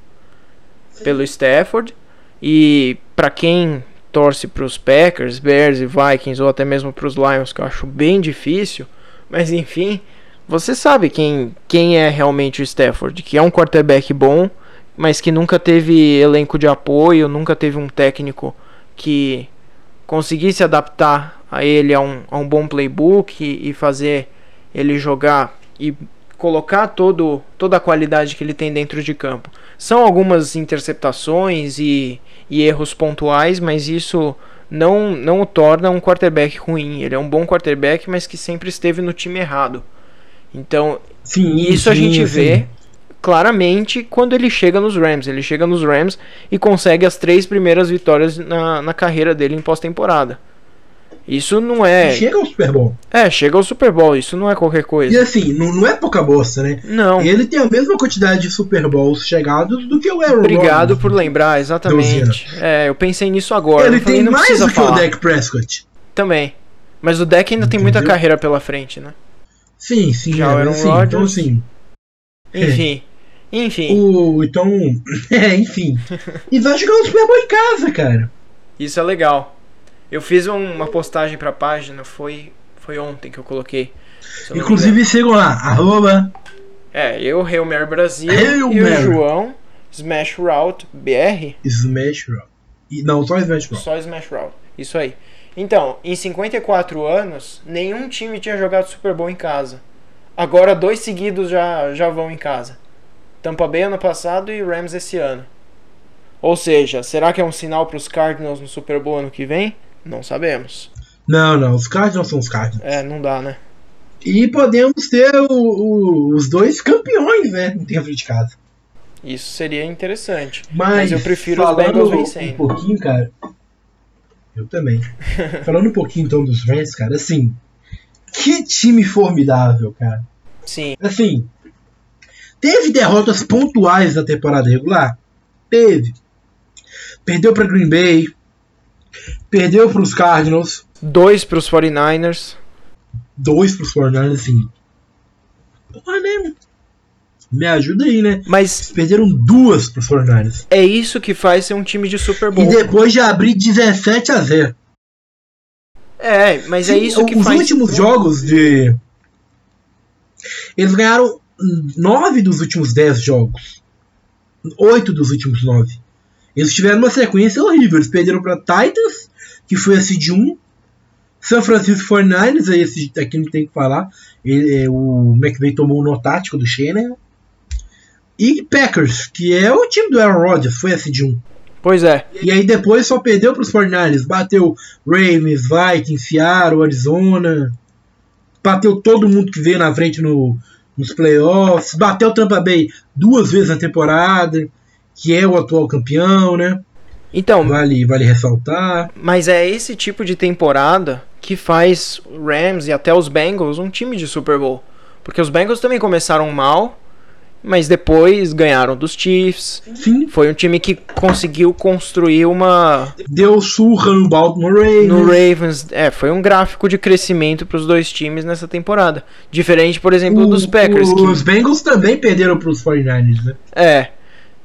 pelo Stafford. E pra quem torce pros Packers, Bears e Vikings ou até mesmo pros Lions, que eu acho bem difícil, mas enfim, você sabe quem quem é realmente o Stafford, que é um quarterback bom, mas que nunca teve elenco de apoio, nunca teve um técnico que conseguisse adaptar a ele a um, a um bom playbook e, e fazer ele jogar e colocar todo, toda a qualidade que ele tem dentro de campo. São algumas interceptações e, e erros pontuais, mas isso não, não o torna um quarterback ruim. Ele é um bom quarterback, mas que sempre esteve no time errado. Então, Sim, isso a sim, gente sim. vê claramente quando ele chega nos Rams. Ele chega nos Rams e consegue as três primeiras vitórias na, na carreira dele em pós-temporada. Isso não é. Chega ao Super Bowl. É, chega ao Super Bowl, isso não é qualquer E coisa. assim, não, não é pouca bosta, né? Não. Ele tem a mesma quantidade de Super Bowls chegados do que o Aaron Obrigado Rodgers. por lembrar, exatamente. É, eu pensei nisso agora. Ele falei, tem não mais do que falar. o Dak Prescott. Também. Mas o deck ainda tem muita Entendeu? carreira pela frente, né? Sim, sim. Já é, o Aaron assim, então Rodgers. assim, Enfim. Enfim. o, então, é, enfim. E vai jogar o Super Bowl em casa, cara. Isso é legal. Eu fiz um- uma postagem pra página, foi, foi ontem que eu coloquei. eu Inclusive sigam lá, arroba. É, eu, Mary Brasil, Hail e Mary. o João, Smash Route BR, Smash Rock. E- Não, só Smash Rock. só Smash Route. Isso aí. Então, em 54 anos, nenhum time tinha jogado Super Bowl em casa. Agora dois seguidos já, já vão em casa. Tampa Bay ano passado e Rams esse ano. Ou seja, será que é um sinal para os Cardinals no Super Bowl ano que vem? Não sabemos. Não, não, os Cardinals são os Cardinals. É, não dá, né? E podemos ter o- o- os dois campeões, né, dentro de casa. Isso seria interessante. Mas, Mas eu prefiro os Bengals um vencendo. pouquinho, cara. Eu também. falando um pouquinho então dos Rams, cara, assim. Que time formidável, cara. Sim, Assim, teve derrotas pontuais na temporada regular? Teve. Perdeu para Green Bay, perdeu para os Cardinals, dois para os 49ers. dois para os 49ers, assim. Porra, né? Me ajuda aí, né? Mas Perderam duas para os 49ers. é isso que faz ser um time de Super Bowl. E depois de abrir 17 a 0. É, mas é Sim, isso que Os faz. últimos jogos de. Eles ganharam nove dos últimos dez jogos. Oito dos últimos nove. Eles tiveram uma sequência horrível. Eles perderam para Titans, que foi a seed 1. São Francisco 49ers, aí esse aqui não tem que falar. Ele, é, o McVay tomou o nó tático do Shanahan. E Packers, que é o time do Aaron Rodgers, foi a seed 1. Pois é. E aí depois só perdeu para os 49ers. Bateu Ravens, Vikings, Seattle, Arizona. Bateu todo mundo que veio na frente no, nos playoffs. Bateu Tampa Bay duas vezes na temporada. Que é o atual campeão, né? Então, Vale, vale ressaltar. mas é esse tipo de temporada que faz o Rams e até os Bengals um time de Super Bowl. Porque os Bengals também começaram mal, mas depois ganharam dos Chiefs. Sim. Foi um time que conseguiu construir uma Deu surra no Baltimore Ravens. no Ravens, é, foi um gráfico de crescimento para os dois times nessa temporada. Diferente, por exemplo, O- dos Packers, que Os Bengals também perderam para os 49ers, né? é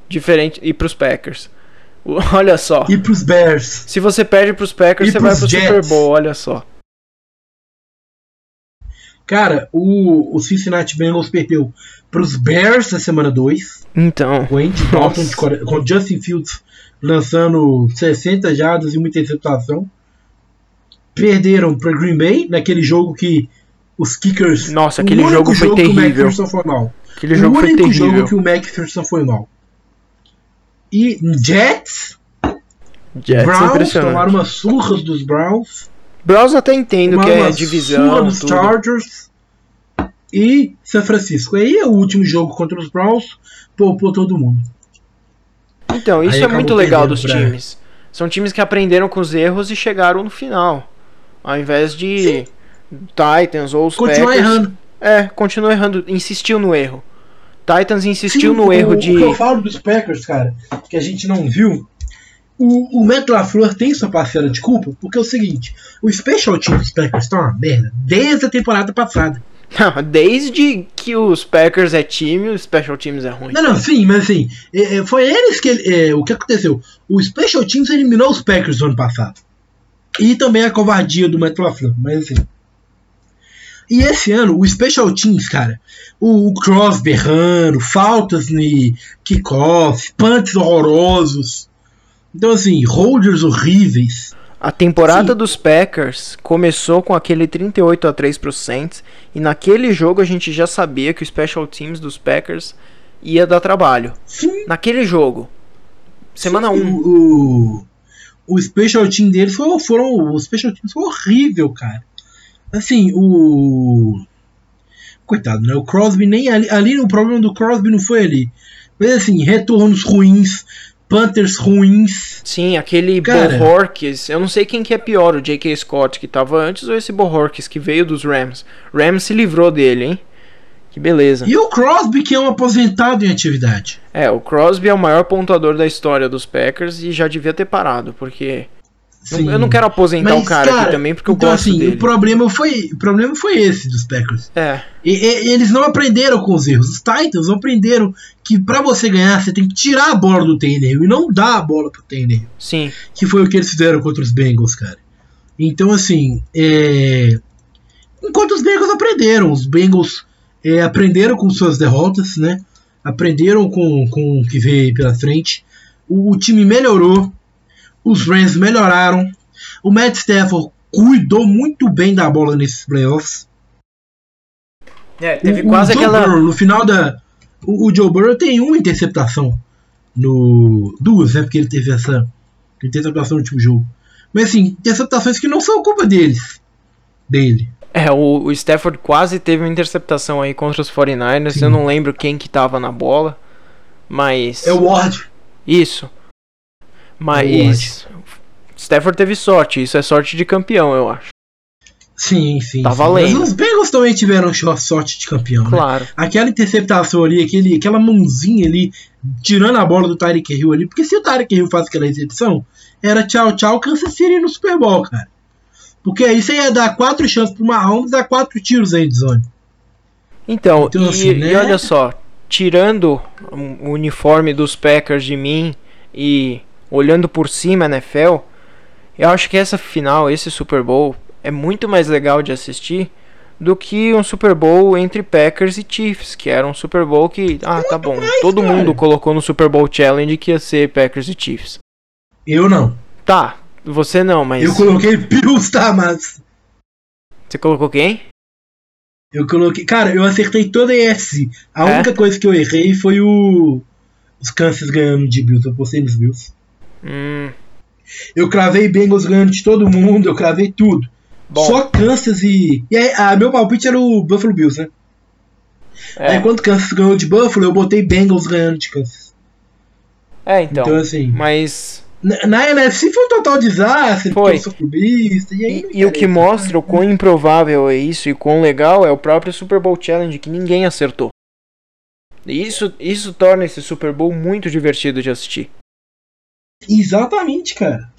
diferente e para os Packers. O- Olha só. E para os Bears. Se você perde para os Packers, E você vai pros para o Jets. Super Bowl, olha só. Cara, o, o Cincinnati Bengals perdeu pros Bears na semana 2. Então. O Andy Dalton com o Justin Fields lançando 60 jardas e uma interceptação. Perderam para Green Bay naquele jogo que os kickers. Nossa, aquele jogo foi jogo terrível. Que o foi mal. Aquele jogo o foi terrível. jogo que o McPherson foi mal. E Jets. Jets Browns tomaram umas surras dos Browns. Browns até entendo que é divisão. Surra dos tudo. Chargers. E São Francisco. Aí é o último jogo contra os Browns. Poupou todo mundo. Então, isso Aí é muito legal dos pra... times. São times que aprenderam com os erros e chegaram no final. Ao invés de Sim. Titans ou os Continua Packers. errando. É, continua errando. Insistiu no erro. Titans insistiu Sim, no o, erro de. O que eu falo dos Packers, cara, que a gente não viu. O, o Matt LaFleur tem sua parcela de culpa, porque é o seguinte: o Special Team dos Packers tá uma merda desde a temporada passada. Não, desde que os Packers é time, os Special Teams é ruim. Não, não, sim, mas assim, é, é foi eles que. É, o que aconteceu? O Special Teams eliminou os Packers no ano passado. E também a covardia do Matt LaFleur, mas assim. E esse ano, o Special Teams, cara, o, o Crosby errando, faltas de kickoff, punts horrorosos. Então, assim, holders horríveis. A temporada Sim. dos Packers começou com aquele 38 a 3 pro Saints e naquele jogo a gente já sabia que o Special Teams dos Packers ia dar trabalho. Sim. Naquele jogo. Semana 1. Um. O, o Special Team deles foi, foram. O Special Teams foi horrível, cara. Assim, o. Coitado, né? O Crosby nem ali. Ali o problema do Crosby não foi ali. Mas assim, retornos ruins, Panthers ruins. Sim, aquele Cara, Bohorques, eu não sei quem que é pior, o J.K. Scott que tava antes ou esse Bohorques que veio dos Rams. Rams se livrou dele, hein? Que beleza. E o Crosby que é um aposentado em atividade. É, o Crosby é o maior pontuador da história dos Packers e já devia ter parado, porque Sim. Eu não quero aposentar Mas, o cara, cara, aqui também, porque eu então, gosto assim, dele. O problema, foi, o problema foi esse dos Packers. É. E, e, eles não aprenderam com os erros. Os Titans aprenderam que para você ganhar, você tem que tirar a bola do Tannehill e não dar a bola pro Tannehill. Sim. Que foi o que eles fizeram contra os Bengals, cara. Então, assim, é... enquanto os Bengals aprenderam, os Bengals é, aprenderam com suas derrotas, né? Aprenderam com, com o que veio pela frente. O, o time melhorou os Rams melhoraram. O Matt Stafford cuidou muito bem da bola nesses playoffs. É, teve o, quase o aquela. Burrow, no final da. O, o, Joe Burrow tem uma interceptação. No. Duas, né? Porque ele teve essa interceptação no último jogo. Mas assim, interceptações que não são culpa deles. Dele. É, o, o Stafford quase teve uma interceptação aí contra os 49ers. Sim. Eu não lembro quem que tava na bola. Mas. É o Ward. Isso. Mas Stafford teve sorte, isso é sorte de campeão, eu acho. Sim, sim. Tá sim. valendo. Mas os Bengals também tiveram sorte de campeão, né? Claro. Né? Aquela interceptação ali, aquele, aquela mãozinha ali, tirando a bola do Tyreek Hill ali, porque se o Tyreek Hill faz aquela recepção, era tchau, tchau, Kansas City no Super Bowl, cara. Porque aí você ia dar quatro chances pro Mahomes dar quatro tiros aí de zone. Então, então e, assim, né? e olha só, tirando o uniforme dos Packers de mim e olhando por cima a NFL, eu acho que essa final, esse Super Bowl, é muito mais legal de assistir do que um Super Bowl entre Packers e Chiefs, que era um Super Bowl que, ah, tá bom, todo mundo colocou no Super Bowl Challenge que ia ser Packers e Chiefs. Eu não. Tá, você não, mas. Eu coloquei Bills, tá, mas. Você colocou quem? Eu coloquei. Cara, eu acertei toda a ES. A é? única coisa que eu errei foi o. Os Kansas ganhando de Bills. Eu postei nos Bills. Hum. Eu cravei Bengals ganhando de todo mundo, eu cravei tudo. Bom. Só Kansas e. E aí, a, meu palpite era o Buffalo Bills, né? É. Aí quando Kansas ganhou de Buffalo, eu botei Bengals ganhando de Kansas. É, então. Então assim. Mas. Na, na NFC foi um total desastre, foi. clubista, e, aí e, e o que mostra o quão improvável é isso e quão legal é o próprio Super Bowl Challenge que ninguém acertou. Isso, isso torna esse Super Bowl muito divertido de assistir. Exatamente, cara.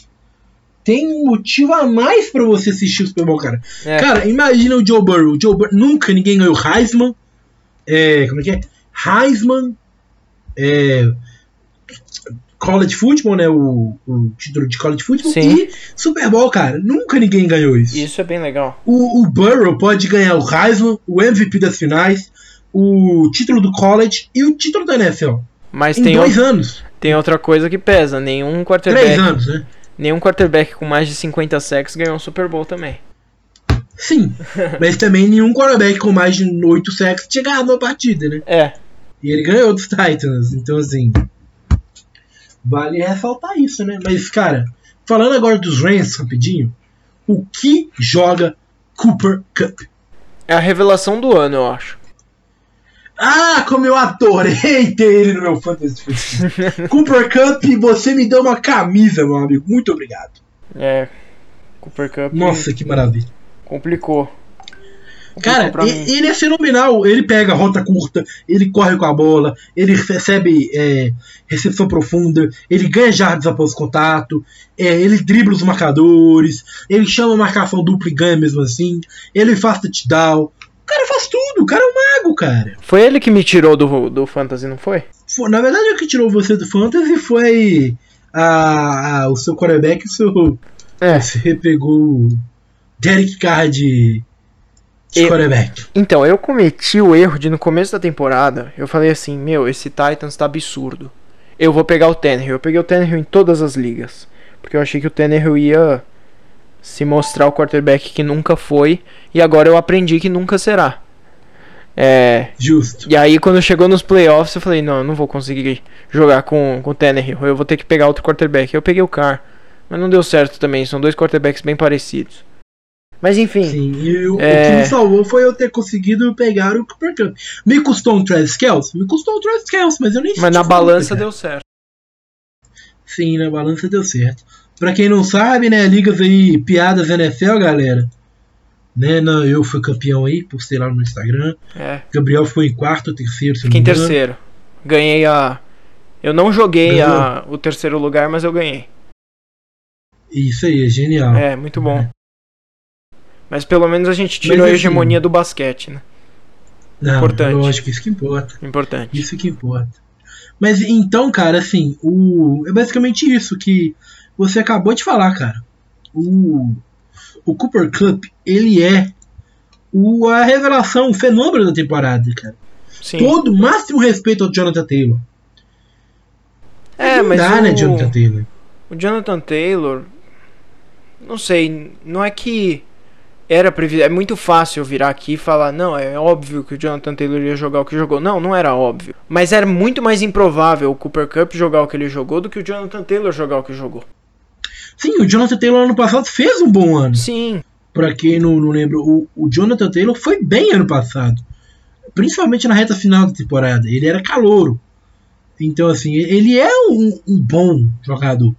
Tem um motivo a mais para você assistir o Super Bowl, cara. É. Cara, imagina o Joe Burrow. O Joe Burrow nunca ninguém ganhou Heisman. É, como é que é? Heisman. É, college football, né? O, o título de college football Sim. e Super Bowl, cara. Nunca ninguém ganhou isso. Isso é bem legal. O, o Burrow pode ganhar o Heisman, o MVP das finais, o título do college e o título da NFL. Mas em tem dois anos. Tem outra coisa que pesa. Nenhum quarterback. Três anos, né? Nenhum quarterback com mais de 50 sacks ganhou um Super Bowl também. Sim, mas também nenhum quarterback com mais de 8 sacks tinha ganhado uma partida, né? É. E ele ganhou dos Titans, então assim. Vale ressaltar isso, né? Mas, cara, falando agora dos Rams rapidinho, o que joga Cooper Cup? É a revelação do ano, eu acho. Ah, como eu adorei ter ele no meu Fantasy Cooper Cup, você me deu uma camisa, meu amigo. Muito obrigado. É. Cooper Cup. Nossa, que maravilha. Complicou. Cara, ele é fenomenal. Ele pega rota curta, ele corre com a bola, ele recebe é, recepção profunda, ele ganha jardas após contato, é, ele dribla os marcadores, ele chama marcação dupla e ganha mesmo assim, ele faz touchdown. O cara faz tudo, o cara é um mago, cara. Foi ele que me tirou do, do Fantasy, não foi? foi na verdade, o que tirou você do Fantasy foi a, a o seu quarterback, o seu. É. Você pegou Derek Carr de eu, então, eu cometi o erro de no começo da temporada, eu falei assim, meu, esse Titans tá absurdo. Eu vou pegar o Tannehill. Eu peguei o Tannehill em todas as ligas. Porque eu achei que o Tannehill ia se mostrar o quarterback que nunca foi. E agora eu aprendi que nunca será. É. Justo. E aí quando chegou nos playoffs eu falei, não, eu não vou conseguir jogar com, com o Tannehill. Eu vou ter que pegar outro quarterback. Eu peguei o Carr. Mas não deu certo também. São dois quarterbacks bem parecidos. Mas enfim. Sim, e o, é... o que me salvou foi eu ter conseguido pegar o Cooper Cup. Me custou um Travis Kelce? Me custou um Travis Kelce, mas eu nem Mas na balança deu certo. Sim, na balança deu certo. Pra quem não sabe, né, ligas aí, piadas NFL, galera. Né, não, eu fui campeão aí, por ser lá no Instagram. É. Gabriel foi em quarto, terceiro, Fiquei em terceiro. Ganhei a. Eu não joguei a... o terceiro lugar, mas eu ganhei. Isso aí, é genial. É, muito bom. É. Mas pelo menos a gente tirou Mas, a hegemonia do basquete, né? Não, Importante. Lógico, isso que importa. Importante. Isso que importa. Mas então, cara, assim, o é basicamente isso que você acabou de falar, cara. O, o Cooper Cup, ele é o, a revelação, o fenômeno da temporada, cara. Sim. Todo máximo respeito ao Jonathan Taylor. É, mas dá, né, o... né, Jonathan Taylor? O Jonathan Taylor, não sei, não é que era previsível. É muito fácil virar aqui e falar, não, é óbvio que o Jonathan Taylor ia jogar o que jogou. Não, não era óbvio. Mas era muito mais improvável o Cooper Cup jogar o que ele jogou do que o Jonathan Taylor jogar o que jogou. Sim, o Jonathan Taylor ano passado fez um bom ano. Sim. Pra quem não, não lembra, o, o Jonathan Taylor foi bem ano passado. Principalmente na reta final da temporada. Ele era calouro. Então, assim, ele é um, um bom jogador.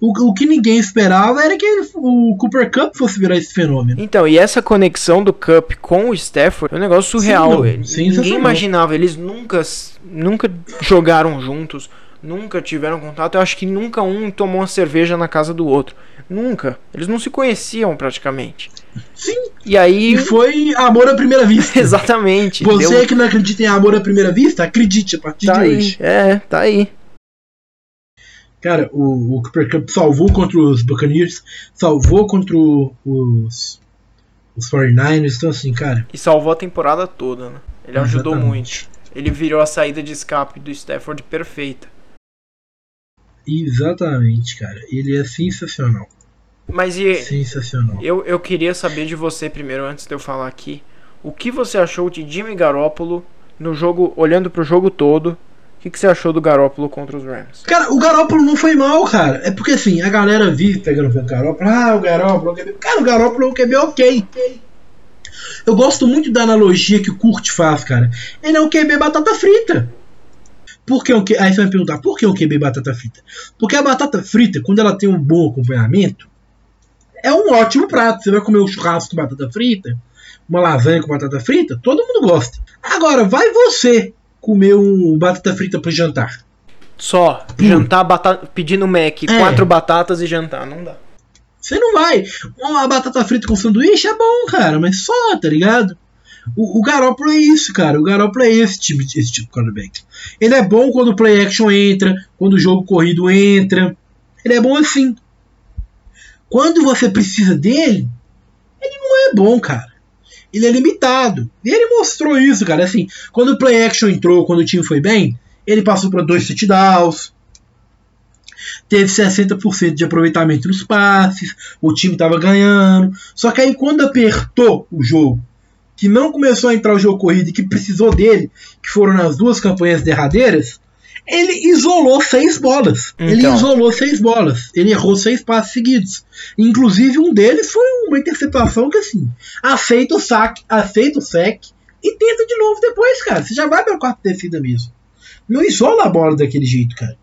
O, o que ninguém esperava era que ele, o Cooper Cup fosse virar esse fenômeno. Então, e essa conexão do Cup com o Stafford é um negócio surreal. Sim, não, ninguém imaginava, eles nunca, nunca jogaram juntos, nunca tiveram contato. Eu acho que nunca um tomou uma cerveja na casa do outro. Nunca. Eles não se conheciam praticamente. Sim. E aí. E foi amor à primeira vista. Exatamente. Você deu... que não acredita em amor à primeira vista, acredite a partir tá de aí. hoje. É, tá aí. Cara, o, o Cooper Cup salvou contra os Buccaneers, salvou contra os, os 49ers, então assim, cara. E salvou a temporada toda, né? Ele ajudou muito. Ele virou a saída de escape do Stafford perfeita. Exatamente, cara. Ele é sensacional. Mas e. Sensacional. Eu, eu queria saber de você primeiro, antes de eu falar aqui. O que você achou de Jimmy Garoppolo no jogo, olhando pro jogo todo, o que, que, você achou do Garópolo contra os Rams? Cara, o Garópolo não foi mal, cara. É porque assim, a galera vive pegando o Garópolo. Ah, o Garópolo, o QB. Cara, o Garópolo é um QB ok. Eu gosto muito da analogia que o Kurt faz, cara. Ele é um QB batata frita. Por que um QB... Aí você vai perguntar, por que um QB batata frita? Porque a batata frita, quando ela tem um bom acompanhamento, é um ótimo prato. Você vai comer um churrasco com batata frita, uma lasanha com batata frita, todo mundo gosta. Agora, vai você comer um batata frita pro jantar. Só. Hum. Jantar, batata, pedindo Mac, é. quatro batatas e jantar. Não dá. Você não vai. Uma batata frita com sanduíche é bom, cara, mas só, tá ligado? O, o Garoppolo é isso, cara. O Garoppolo é esse tipo, esse tipo de quarterback. Ele é bom quando o play action entra, quando o jogo corrido entra. Ele é bom assim. Quando você precisa dele, ele não é bom, cara. Ele é limitado. E ele mostrou isso, cara. Assim, quando o play action entrou, quando o time foi bem, ele passou para dois touchdowns. Teve 60% de aproveitamento nos passes, o time estava ganhando. Só que aí quando apertou o jogo, que não começou a entrar o jogo corrido e que precisou dele, que foram nas duas campanhas derradeiras, ele isolou seis bolas. Então. Ele isolou seis bolas. Ele errou seis passes seguidos. Inclusive, um deles foi uma interceptação que, assim, aceita o saque, aceita o sec e tenta de novo depois, cara. Você já vai para a quarta descida mesmo. Não isola a bola daquele jeito, cara.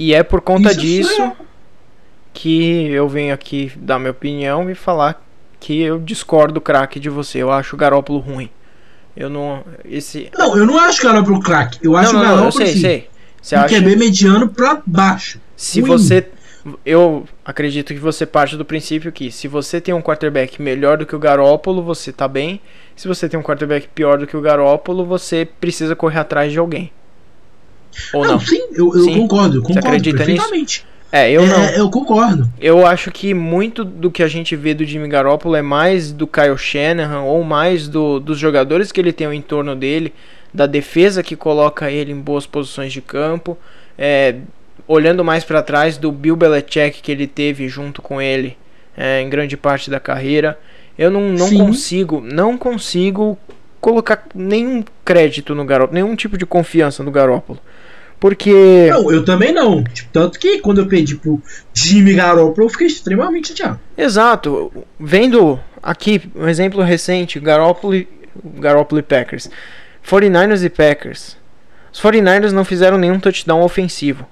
E é por conta Isso disso é... que eu venho aqui dar minha opinião e falar que eu discordo craque de você. Eu acho o Garópolo ruim. Eu não. Esse... Não, eu não acho o Garópolo craque. Eu acho não, não, o Garópolo. Eu sei, assim, sei. Você acha... QB mediano pra baixo. Se ruim. você. Eu acredito que você parte do princípio que se você tem um quarterback melhor do que o Garópolo, você tá bem. Se você tem um quarterback pior do que o Garópolo, você precisa correr atrás de alguém. Ou não? não? Sim, eu, eu sim. concordo, eu concordo Você acredita perfeitamente. Nisso? É, eu é, não. Eu concordo. Eu acho que muito do que a gente vê do Jimmy Garoppolo é mais do Kyle Shanahan ou mais do, dos jogadores que ele tem ao entorno dele, da defesa que coloca ele em boas posições de campo, é, olhando mais para trás do Bill Belichick que ele teve junto com ele é, em grande parte da carreira. Eu não, não consigo, não consigo colocar nenhum crédito no Garoppolo, nenhum tipo de confiança no Garoppolo. Porque. Não, eu também não. Tipo, tanto que quando eu pedi pro Jimmy Garoppolo, eu fiquei extremamente chateado. Exato. Vendo aqui um exemplo recente: Garoppolo, Garoppolo e Packers. 49ers e Packers. Os 49ers não fizeram nenhum touchdown ofensivo.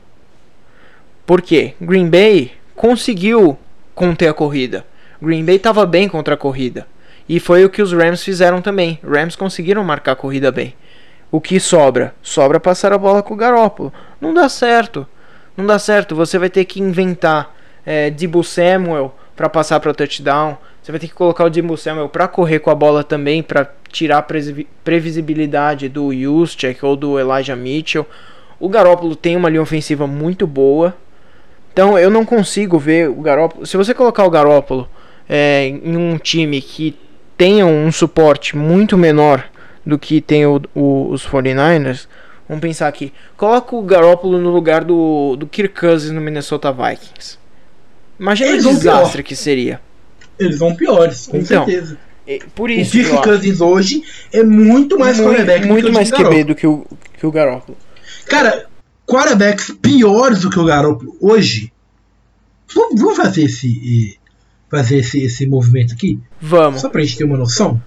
Por quê? Green Bay conseguiu conter a corrida. Green Bay estava bem contra a corrida. E foi o que os Rams fizeram também. Rams conseguiram marcar a corrida bem. O que sobra? Sobra passar a bola com o Garópolo. Não dá certo. Não dá certo. Você vai ter que inventar é, Samuel para passar para o touchdown. Você vai ter que colocar o Debo Samuel para correr com a bola também, para tirar a previsibilidade do Juszczyk ou do Elijah Mitchell. O Garópolo tem uma linha ofensiva muito boa. Então eu não consigo ver o Garópolo. Se você colocar o Garópolo é, em um time que tenha um suporte muito menor do que tem o, o, os 49ers, vamos pensar aqui. Coloca o Garoppolo no lugar do, do Kirk Cousins no Minnesota Vikings. Imagina Eles o desastre que seria. Eles vão piores, com então, certeza. Por isso, o Kirk Cousins hoje é muito mais muito, quarterback muito do que mais QB do que o, que o Garoppolo. Cara, quarterbacks piores do que o Garoppolo hoje. Vamos fazer esse fazer esse, esse movimento aqui? Vamos. Só pra gente ter uma noção.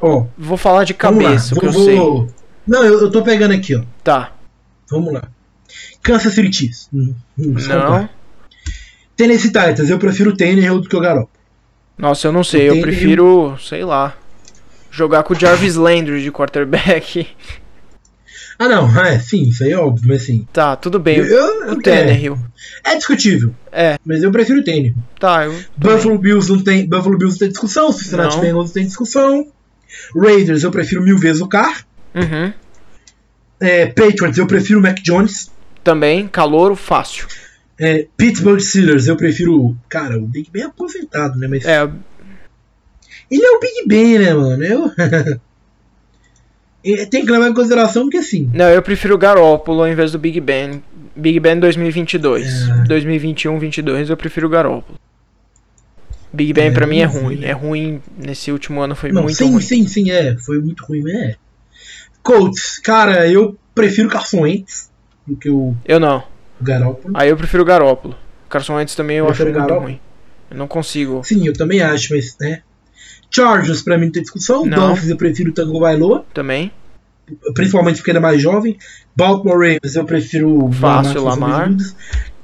Ó, vou falar de cabeça, o que eu vou... sei. Não, eu, eu tô pegando aqui, ó. Tá. Vamos lá. Kansas City Chiefs. Hum, hum, não. Tennessee Titans, eu prefiro o Tannehill do que o Garoppolo. Nossa, eu não sei, o eu prefiro, sei lá, jogar com o Jarvis Landry de quarterback. Ah, não, é, sim, isso aí é óbvio, mas sim. Tá, tudo bem. Eu, o Tannehill. É, é, discutível. É. Mas eu prefiro o Tannehill. Tá, eu. Buffalo Bills não tem, Buffalo Bills não tem discussão, Cincinnati Bengals não tem discussão. Raiders, eu prefiro mil vezes o Carr. Uhum. É, Patriots, eu prefiro o Mac Jones. Também, calouro, fácil. É, Pittsburgh Steelers, eu prefiro. Cara, o Big Ben é aposentado, né? Mas. É. Ele é o Big Ben, né, mano? Eu. Tem que levar em consideração que assim. Não, eu prefiro o Garópolo ao invés do Big Ben. Big Ben 2022. É. 2021, 22, eu prefiro o Garópolo. Big Bang é, pra mim é ruim. É ruim nesse último ano, foi não, muito sim, ruim. Sim, sim, sim, é. Foi muito ruim, é. Colts, cara, eu prefiro Carson Wentz do que o. Eu não. Garópolo. Aí eu prefiro o Garópolo. Carson Wentz também eu, eu acho muito ruim. Eu não consigo. Sim, eu também acho, mas, né. Chargers pra mim não tem discussão. Não. Dolphins eu prefiro o Tango Bailoa. Também. Principalmente porque ele é mais jovem. Baltimore Ravens eu prefiro o Fácil, Lamar.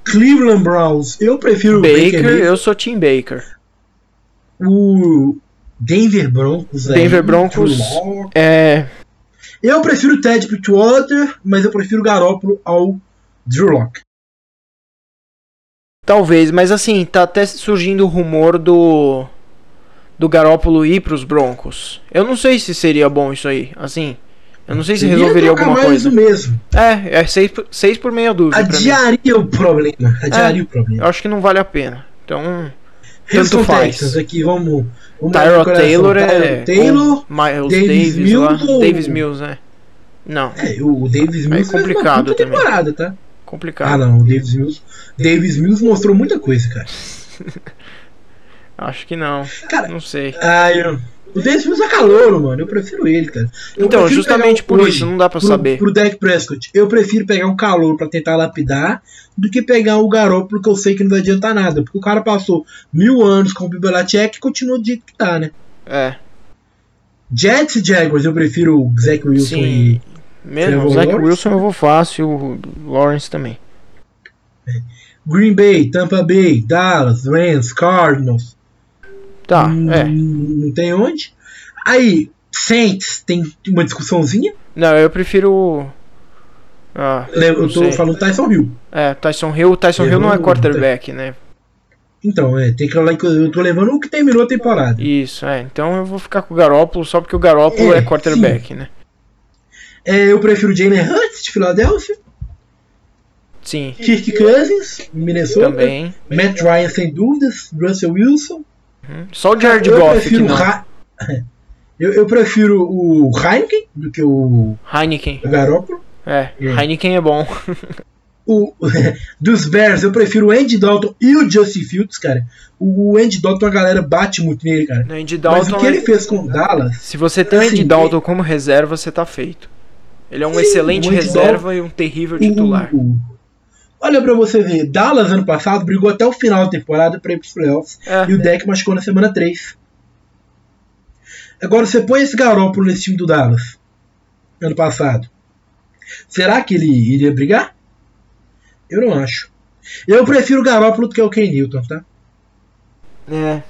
Cleveland Browns eu prefiro Baker, Baker eu sou Tim Baker o Denver Broncos. Denver aí, Broncos. É. Eu prefiro o Ted Bridgewater, mas eu prefiro o Garoppolo ao Drew Locke. Talvez, mas assim, tá até surgindo o rumor do do Garópolo ir pros Broncos. Eu não sei se seria bom isso aí, assim. Eu não sei se resolveria alguma mais coisa. mesmo. É, é seis, por- seis por meia dúzia. Adiaria o problema. Adiaria o problema. Eu acho que não vale a pena. Então, Houston tanto faz. Aqui, vamos. vamos Tyro. Taylor é. Taylor. Miles Davis Davis, Mills lá. ou- Davis Mills, né? Não, É, o Davis Mills fez uma complicado puta também. temporada, tá? Ah, complicado. não, o Davis Mills. Davis Mills mostrou muita coisa, cara. Acho que não. Cara, Não sei. Ah, eu... O Davis Mills é calouro, mano. Eu prefiro ele, cara. Eu Então, justamente pegar por hoje, isso, não dá pra pro, saber. Pro Dak Prescott, eu prefiro pegar um calor pra tentar lapidar do que pegar o Garoppolo que eu sei que não vai adiantar nada. Porque o cara passou mil anos com o Bill Belichick e continua do jeito que tá, né? É, Jets e Jaguars, eu prefiro o Zach Wilson sim. e Mesmo, o Zach Lawrence? Wilson eu vou fácil, o Lawrence também. Green Bay, Tampa Bay, Dallas, Rams, Cardinals. Tá, Hum, é. Não tem onde. Aí, Saints, tem uma discussãozinha. Não, eu prefiro. Ah, né? Eu tô sei. falando Tyson Hill. É, Tyson Hill. Tyson Hill não é quarterback, né? Então, é, tem que falar que eu tô levando o que terminou a temporada. Isso, é. Então eu vou ficar com o Garópolo só porque o Garópolo é, É, quarterback, né? É, eu prefiro o Jalen Hurts de Filadélfia, Sim, Kirk Cousins, Minnesota, também. Matt Ryan sem dúvidas, Russell Wilson. Uhum. Só o Jared eu Goff que não. o Ra- eu, eu prefiro o Heineken do que o Heineken. Garoppolo. É, É. Heineken é bom. O, dos Bears, eu prefiro o Andy Dalton e o Justin Fields, cara. O, o Andy Dalton, a galera bate muito nele, cara. No Andy Mas Dalton, o que ele é- fez com o Dallas, se você tem o Andy assim, Dalton como reserva, você tá feito. Ele é um Sim, excelente o reserva e um terrível titular. o- o- olha pra você ver, Dallas ano passado brigou até o final da temporada pra ir pros playoffs. É, E o deck machucou na semana 3. Agora você põe esse Garoppolo nesse time do Dallas. Ano passado. Será que ele iria brigar? Eu não acho. Eu prefiro o Garoppolo do que o Ken Newton, tá? é,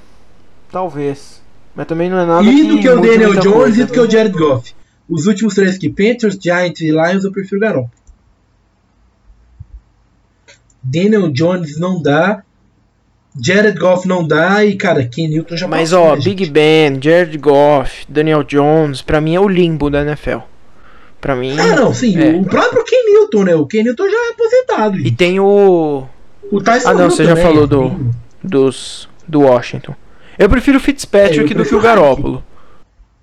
talvez. Mas também não é nada E do que o mude Daniel Jones coisa, e do que o viu? Jared Goff. Os últimos três aqui, Panthers, Giants e Lions, eu prefiro o Garoppolo. Daniel Jones não dá. Jared Goff não dá. E, cara, Ken Newton já Mas passou, ó, né, Big? Ben, Jared Goff, Daniel Jones, pra mim é o limbo da NFL. Pra mim. Ah, não, sim. É. O próprio Ken Newton, né? O Ken Newton já é aposentado. E gente. tem o O Tyson Ah, não, você já também, falou é do- dos do Washington. Eu prefiro o Fitzpatrick É, eu do que o Garópolo.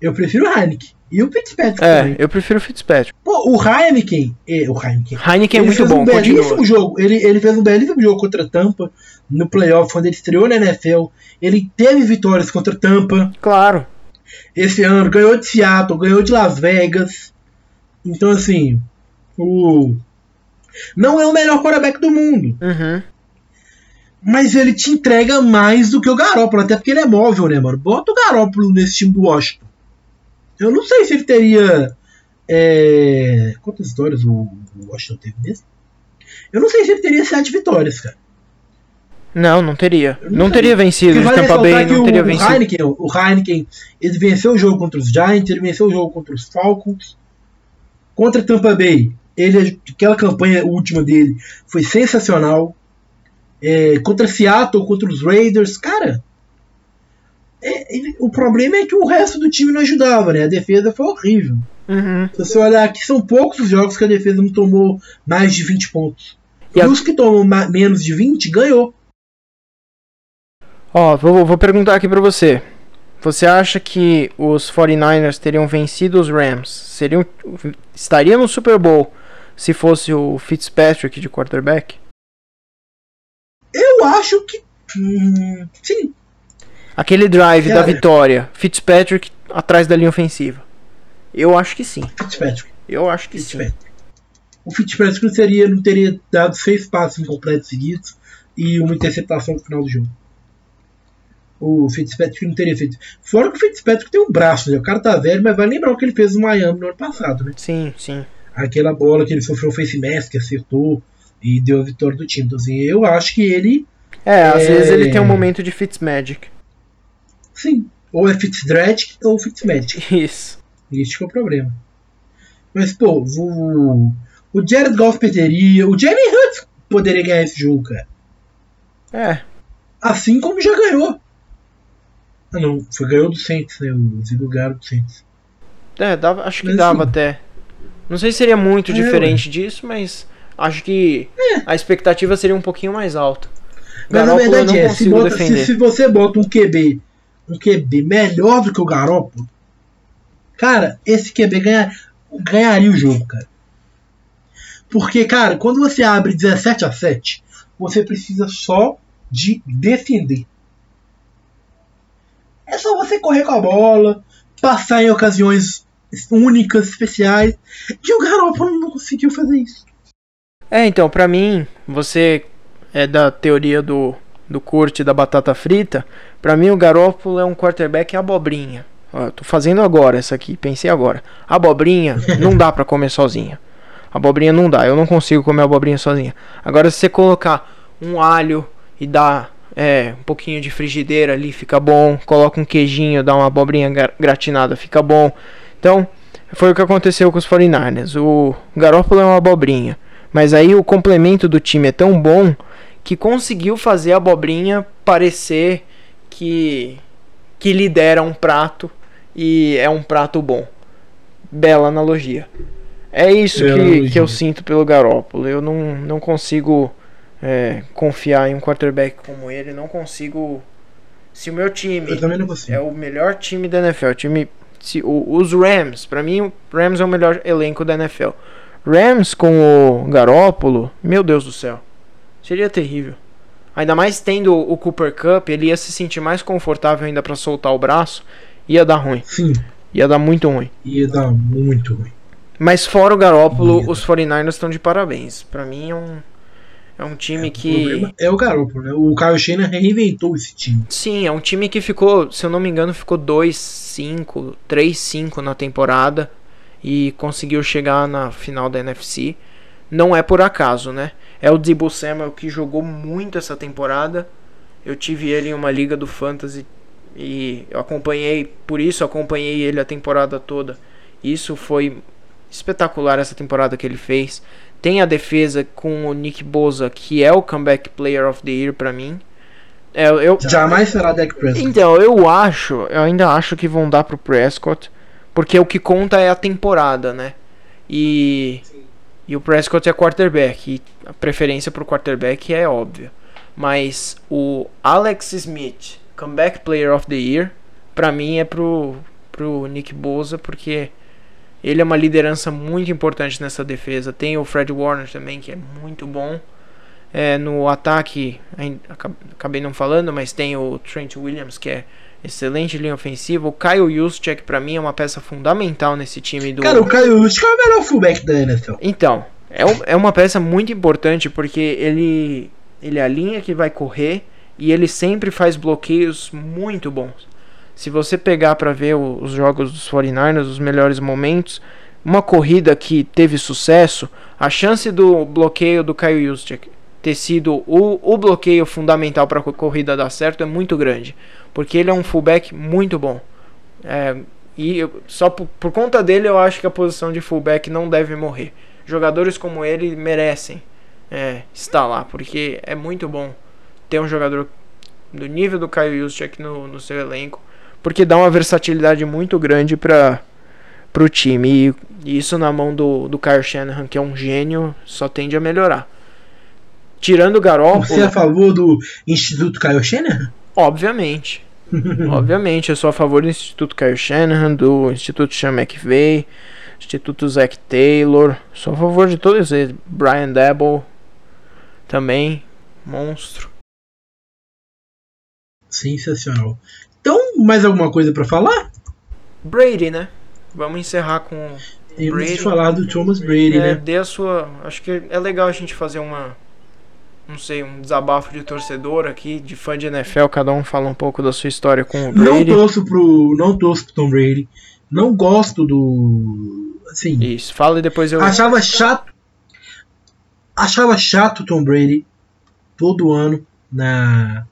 Eu prefiro o Heineken. E o Fitzpatrick É, também. eu prefiro o Fitzpatrick. Pô, o Heineken. É, o Heineken. Heineken é ele muito fez bom, um belíssimo continua. jogo. Ele, ele fez um belíssimo jogo contra a Tampa no playoff, quando ele estreou na NFL. Ele teve vitórias contra a Tampa Claro. esse ano, ganhou de Seattle, ganhou de Las Vegas. Então, assim, o. Não é o melhor quarterback do mundo. Uhum. Mas ele te entrega mais do que o Garópolo, até porque ele é móvel, né, mano? Bota o Garópolo nesse time do Washington. Eu não sei se ele teria. é, Quantas vitórias o Washington teve mesmo? Eu não sei se ele teria sete vitórias, cara. Não, não teria. Eu Não sei. teria vencido. Vale Tampa Bay não o, teria o vencido. Heineken, o Heineken, ele venceu o jogo contra os Giants, ele venceu o jogo contra os Falcons. Contra Tampa Bay, ele, aquela campanha última dele foi sensacional. É, contra Seattle, contra os Raiders, cara. É, ele- o problema é que o resto do time não ajudava, né? A defesa foi horrível. Uhum. Se você olhar aqui, são poucos os jogos que a defesa não tomou mais de 20 pontos. E a- os que tomam ma- menos de 20, ganhou. Ó, vou, vou perguntar aqui pra você. Você acha que os 49ers teriam vencido os Rams? Seriam, estaria no Super Bowl se fosse o Fitzpatrick de quarterback? Eu acho que. hum, sim, Aquele drive da Cara. vitória, Fitzpatrick atrás da linha ofensiva. Eu acho que sim. Fitzpatrick. Eu acho que sim. Fitzpatrick. O Fitzpatrick não, seria, não teria dado seis passos incompletos seguidos e uma interceptação no final do jogo. O Fitzpatrick não teria feito. Fora que o Fitzpatrick tem um braço, né? O cara tá velho, mas vai lembrar o que ele fez no Miami no ano passado, né? Sim, sim. Aquela bola que ele sofreu o face mask, acertou e deu a vitória do time. Então, assim, eu acho que ele, É, às É. vezes ele tem um momento de Fitzmagic. Sim, ou é Fitzdragic ou Fitzmagic. Isso. Este que é o problema. Mas, pô, o, o Jared Goff perderia. O Jalen Hurts poderia ganhar esse jogo, cara. É. Assim como já ganhou. Ah não, foi ganhou do Saints, né? Os Eagles ganharam do Saints. É, dava, acho que mas, dava assim, até. Não sei se seria muito é, diferente ué. disso, mas acho que é. a expectativa seria um pouquinho mais alta. Mas Garoppolo, a verdade é, se, bota, se, se, você bota um QB, um QB melhor do que o Garoppolo, cara, esse QB ganha, ganharia o jogo, cara. Porque, cara, quando você abre 17 a 7, você precisa só de defender. É só você correr com a bola, passar em ocasiões únicas, especiais. E o Garoppolo não conseguiu fazer isso. É, então, para mim, você é da teoria do, do curte da batata frita. Para mim, o Garoppolo é um quarterback abobrinha. Ó, tô fazendo agora essa aqui, pensei agora. Abobrinha não dá para comer sozinha. Abobrinha não dá, eu não consigo comer abobrinha sozinha. Agora, se você colocar um alho e dar é, um pouquinho de frigideira ali, fica bom. Coloca um queijinho, dá uma abobrinha gratinada, fica bom. Então, foi o que aconteceu com os 49ers. O Garoppolo é uma abobrinha. Mas aí o complemento do time é tão bom que conseguiu fazer a abobrinha parecer que, que lidera um prato e é um prato bom. Bela analogia. É isso que, que eu sinto pelo Garópolo. Eu não, não consigo é, confiar em um quarterback como ele. Não consigo. Se o meu time é o melhor time da NFL, time, se, o, os Rams, para mim, o Rams é o melhor elenco da NFL. Rams com o Garópolo, meu Deus do céu. Seria terrível. Ainda mais tendo o Cooper Cup, ele ia se sentir mais confortável ainda para soltar o braço. Ia dar ruim. Sim. Ia dar muito ruim. Ia dar muito ruim. Mas fora o Garópolo, os 49ers estão de parabéns. Para mim é um é um time é, que. O é o Garoppolo, né? O Kyle Shanahan reinventou esse time. Sim, é um time que ficou, se eu não me engano, ficou 2-5, 3-5 na temporada e conseguiu chegar na final da NFC. Não é por acaso, né? É o Debo Samuel que jogou muito essa temporada. Eu tive ele em uma liga do Fantasy e eu acompanhei, por isso acompanhei ele a temporada toda. Isso foi espetacular essa temporada que ele fez. Tem a defesa com o Nick Boza, que é o comeback player of the year para mim. É, eu, Jamais será Dak Prescott. Então, eu acho, eu ainda acho que vão dar pro Prescott, porque o que conta é a temporada, né? E e o Prescott é quarterback, e a preferência pro quarterback é óbvia. Mas o Alex Smith, comeback player of the year, para mim é pro pro Nick Boza, porque ele é uma liderança muito importante nessa defesa. Tem o Fred Warner também, que é muito bom. É, no ataque, acabei não falando, mas tem o Trent Williams, que é excelente linha ofensiva. O Kyle Juszczyk, para mim, é uma peça fundamental nesse time do. Cara, o Kyle Juszczyk é o melhor fullback da NFL. Então, é, um, é uma peça muito importante porque ele, ele é a linha que vai correr e ele sempre faz bloqueios muito bons. Se você pegar para ver os jogos dos 49ers, os melhores momentos, uma corrida que teve sucesso, a chance do bloqueio do Kyle Juszczyk ter sido o, o bloqueio fundamental para a corrida dar certo é muito grande, porque ele é um fullback muito bom. É, e eu, só por, por, conta dele eu acho que a posição de fullback não deve morrer. Jogadores como ele merecem é, estar lá, porque é muito bom ter um jogador do nível do Kyle Juszczyk no, no seu elenco porque dá uma versatilidade muito grande para o time. E isso na mão do, do Kyle Shanahan, que é um gênio, só tende a melhorar. Tirando o Garoppolo... Você é a favor do Instituto Kyle Shanahan? Obviamente. Obviamente, eu sou a favor do Instituto Kyle Shanahan, do Instituto Sean McVay, Instituto Zach Taylor. Sou a favor de todos eles. Brian Dabble também, monstro. Sensacional. Então, mais alguma coisa para falar? Brady, né? Vamos encerrar com Temos Brady. falar do Thomas Brady, é, né? Dê a sua, acho que é legal a gente fazer uma não sei, um desabafo de torcedor aqui, de fã de NFL, cada um fala um pouco da sua história com o Brady. Não torço pro, não torço pro Tom Brady. Não gosto do assim. Isso, fala e depois eu Achava chato. Achava chato o Tom Brady todo ano na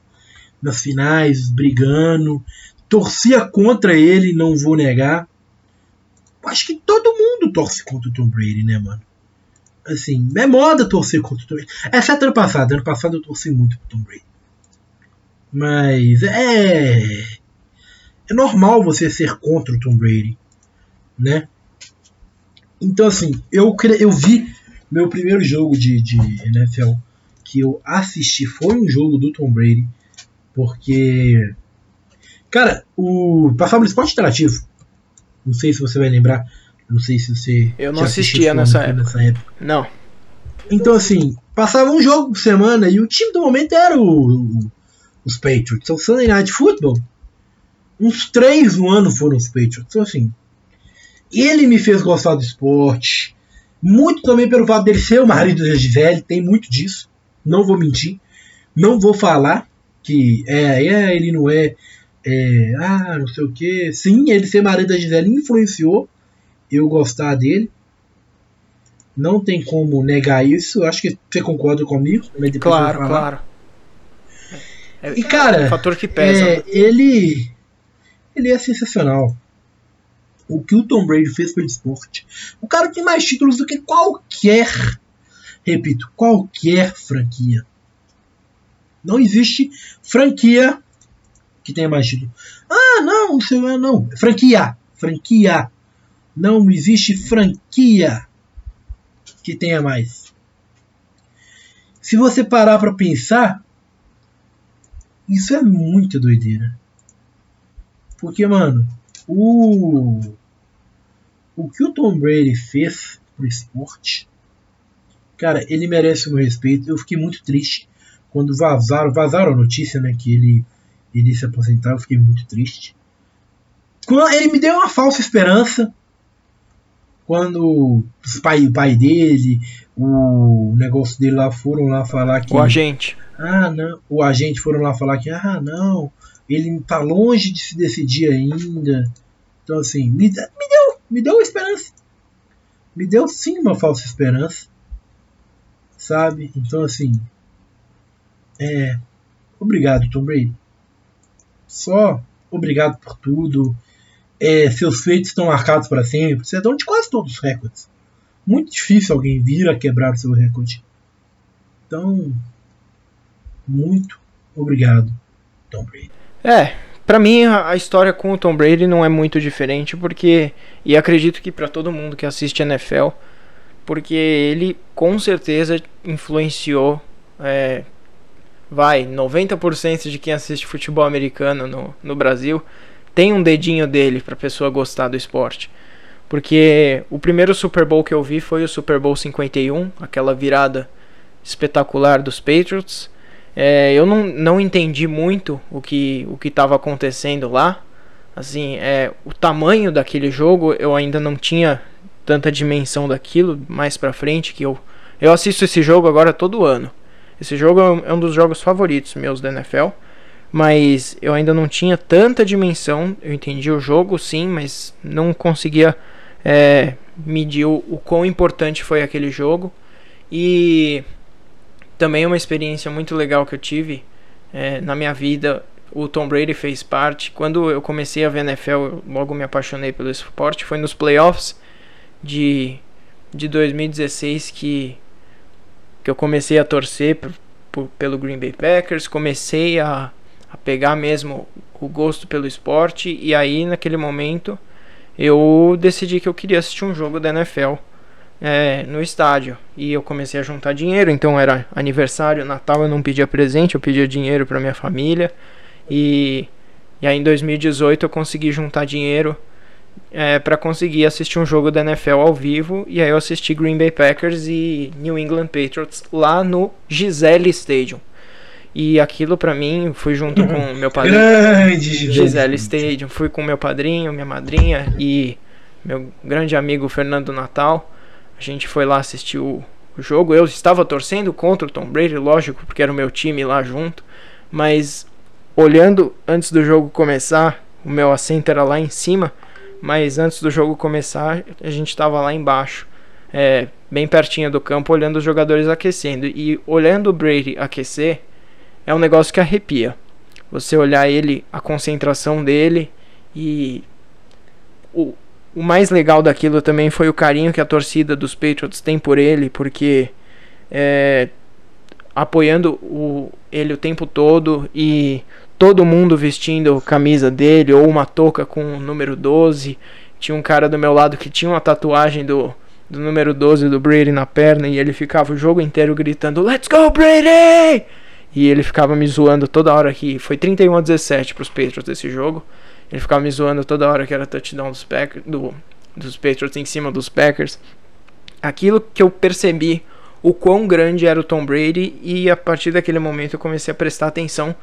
nas finais, brigando. Torcia contra ele, não vou negar. Acho que todo mundo torce contra o Tom Brady, né, mano? Assim, é moda torcer contra o Tom Brady. Exceto ano passado. Ano passado eu torci muito pro Tom Brady. Mas é. é normal você ser contra o Tom Brady, né? Então assim, eu, eu vi meu primeiro jogo de, de NFL que eu assisti foi um jogo do Tom Brady, porque cara, o passava no esporte interativo. Não sei se você vai lembrar, não sei se você Eu não assistia nessa época. nessa época. Não. Então assim, passava um jogo por semana e o time do momento era o, o os Patriots. O Sunday Night Football, uns três no ano foram os Patriots. Então assim, ele me fez gostar do esporte. Muito também pelo fato dele ser o marido da Gisele, tem muito disso. Não vou mentir. Não vou falar que é, é ele não é, é, ah, não sei o que. Sim, ele ser marido da Gisele influenciou eu gostar dele. Não tem como negar isso. Acho que você concorda comigo. Claro, claro. É, e cara, é um fator que pesa. É, ele, ele é sensacional o que o Tom Brady fez pelo esporte. O cara tem mais títulos do que qualquer, repito, qualquer franquia. Não existe franquia que tenha mais títulos. Ah, não, não não. Franquia, franquia. Não existe franquia que tenha mais. Se você parar para pensar, isso é muito doideira. Porque, mano, o o que o Tom Brady fez pro esporte, cara, ele merece o meu respeito. Eu fiquei muito triste quando vazaram, vazaram a notícia, né, que ele iria se aposentar. Eu fiquei muito triste. Ele me deu uma falsa esperança quando os pai, o pai dele, o negócio dele lá foram lá falar que. O agente. Ah, não. O agente foram lá falar que, ah, não, ele tá longe de se decidir ainda. Então, assim, me, me deu me deu uma esperança. Me deu sim uma falsa esperança. Sabe? Então, assim. É. Obrigado, Tom Brady. Só obrigado por tudo. É, seus feitos estão marcados para sempre. Você é dono de quase todos os recordes. Muito difícil alguém vir a quebrar o seu recorde. Então, muito obrigado, Tom Brady. É, para mim, a história com o Tom Brady não é muito diferente, porque. E acredito que para todo mundo que assiste NFL, porque ele com certeza influenciou. É, vai, 90% de quem assiste futebol americano no, no Brasil tem um dedinho dele pra pessoa gostar do esporte. Porque o primeiro Super Bowl que eu vi foi o Super Bowl 51, aquela virada espetacular dos Patriots. É, eu não, não entendi muito o que o estava acontecendo lá. Assim, é, o tamanho daquele jogo eu ainda não tinha tanta dimensão daquilo mais pra frente que eu eu assisto esse jogo agora todo ano. Esse jogo é um é dos jogos favoritos meus da NFL, mas eu ainda não tinha tanta dimensão. Eu entendi o jogo sim, mas não conseguia é, medir o, o quão importante foi aquele jogo. E também uma experiência muito legal que eu tive é, na minha vida. O Tom Brady fez parte. Quando eu comecei a ver NFL, eu logo me apaixonei pelo esporte. Foi nos playoffs de, de 2016 que, que eu comecei a torcer pelo Green Bay Packers. Comecei a, a pegar mesmo o gosto pelo esporte. E aí, naquele momento, eu decidi que eu queria assistir um jogo da NFL é, no estádio. E eu comecei a juntar dinheiro, então era aniversário, Natal, eu não pedia presente, eu pedia dinheiro para minha família. E, e aí em 2018 eu consegui juntar dinheiro é, para conseguir assistir um jogo da NFL ao vivo. E aí eu assisti Green Bay Packers e New England Patriots lá no Gisele Stadium. E aquilo para mim fui junto com meu padrinho. Grande Gisele Stadium. Fui com meu padrinho, minha madrinha e meu grande amigo Fernando Natal. A gente foi lá assistir o, o jogo. Eu estava torcendo contra o Tom Brady, lógico, porque era o meu time lá junto. Mas olhando antes do jogo começar, o meu assento era lá em cima. Mas antes do jogo começar, a gente estava lá embaixo, é, bem pertinho do campo, olhando os jogadores aquecendo. E olhando o Brady aquecer, é um negócio que arrepia. Você olhar ele, a concentração dele e o, o mais legal daquilo também foi o carinho que a torcida dos Patriots tem por ele, porque é, apoiando o, ele o tempo todo e todo mundo vestindo camisa dele ou uma touca com o número 12. Tinha um cara do meu lado que tinha uma tatuagem do, do número 12 do Brady na perna e ele ficava o jogo inteiro gritando: Let's go, Brady! E ele ficava me zoando toda hora que. Foi 31 a 17 pros Patriots esse jogo. Ele ficava me zoando toda hora que era touchdown dos, Packers, do, dos Patriots em cima dos Packers. Aquilo que eu percebi o quão grande era o Tom Brady e a partir daquele momento eu comecei a prestar atenção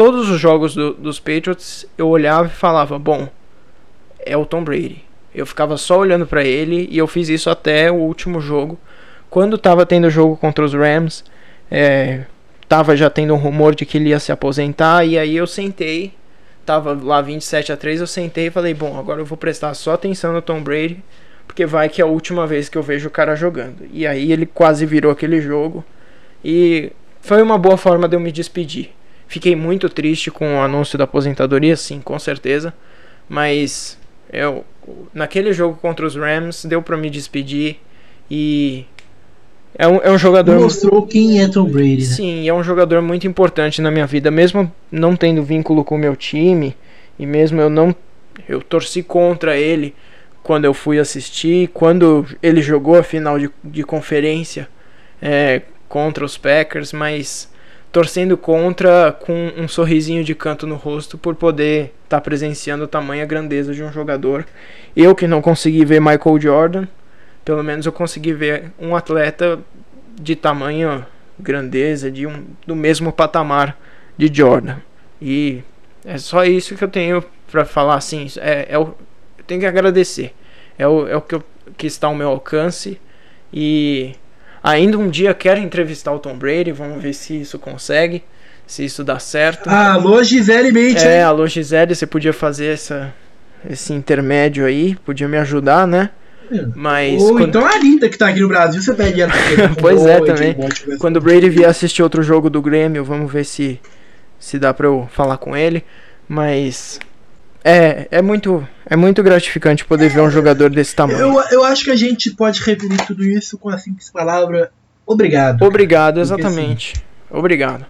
todos os jogos do, dos Patriots, eu olhava e falava: Bom, é o Tom Brady. Eu ficava só olhando para ele e eu fiz isso até o último jogo. Quando tava tendo jogo contra os Rams, é, tava já tendo um rumor de que ele ia se aposentar. E aí eu sentei, tava lá 27 a 3. Eu sentei e falei: Bom, agora eu vou prestar só atenção no Tom Brady, porque vai que é a última vez que eu vejo o cara jogando. E aí ele quase virou aquele jogo. E foi uma boa forma de eu me despedir. Fiquei muito triste com o anúncio da aposentadoria, sim, com certeza. Mas eu, naquele jogo contra os Rams deu para me despedir e é um, é um jogador. Mostrou quem é Tom Brady. Né? Sim, é um jogador muito importante na minha vida, mesmo não tendo vínculo com o meu time e mesmo eu não eu torci contra ele quando eu fui assistir, quando ele jogou a final de, de conferência é, contra os Packers, mas torcendo contra com um sorrisinho de canto no rosto por poder estar tá presenciando a tamanha grandeza de um jogador. Eu que não consegui ver Michael Jordan, pelo menos eu consegui ver um atleta de tamanho grandeza, de um do mesmo patamar de Jordan. E é só isso que eu tenho para falar assim, é, é o, eu tenho que agradecer. É o, é o que, eu, que está ao meu alcance e Ainda um dia quero entrevistar o Tom Brady, vamos ver se isso consegue, se isso dá certo. Ah, alô Gisele Mente. É, alô Gisele, você podia fazer essa, esse intermédio aí, podia me ajudar, né? É. Mas Ou quando... então a Anitta que tá aqui no Brasil, você pede ela. pois é, também. Quando o Brady vier assistir outro jogo do Grêmio, vamos ver se, se dá pra eu falar com ele. Mas é, é muito, é muito gratificante poder ver um jogador desse tamanho. Eu, eu acho que a gente pode referir tudo isso com a simples palavra obrigado. Obrigado, cara. exatamente. Assim, obrigado.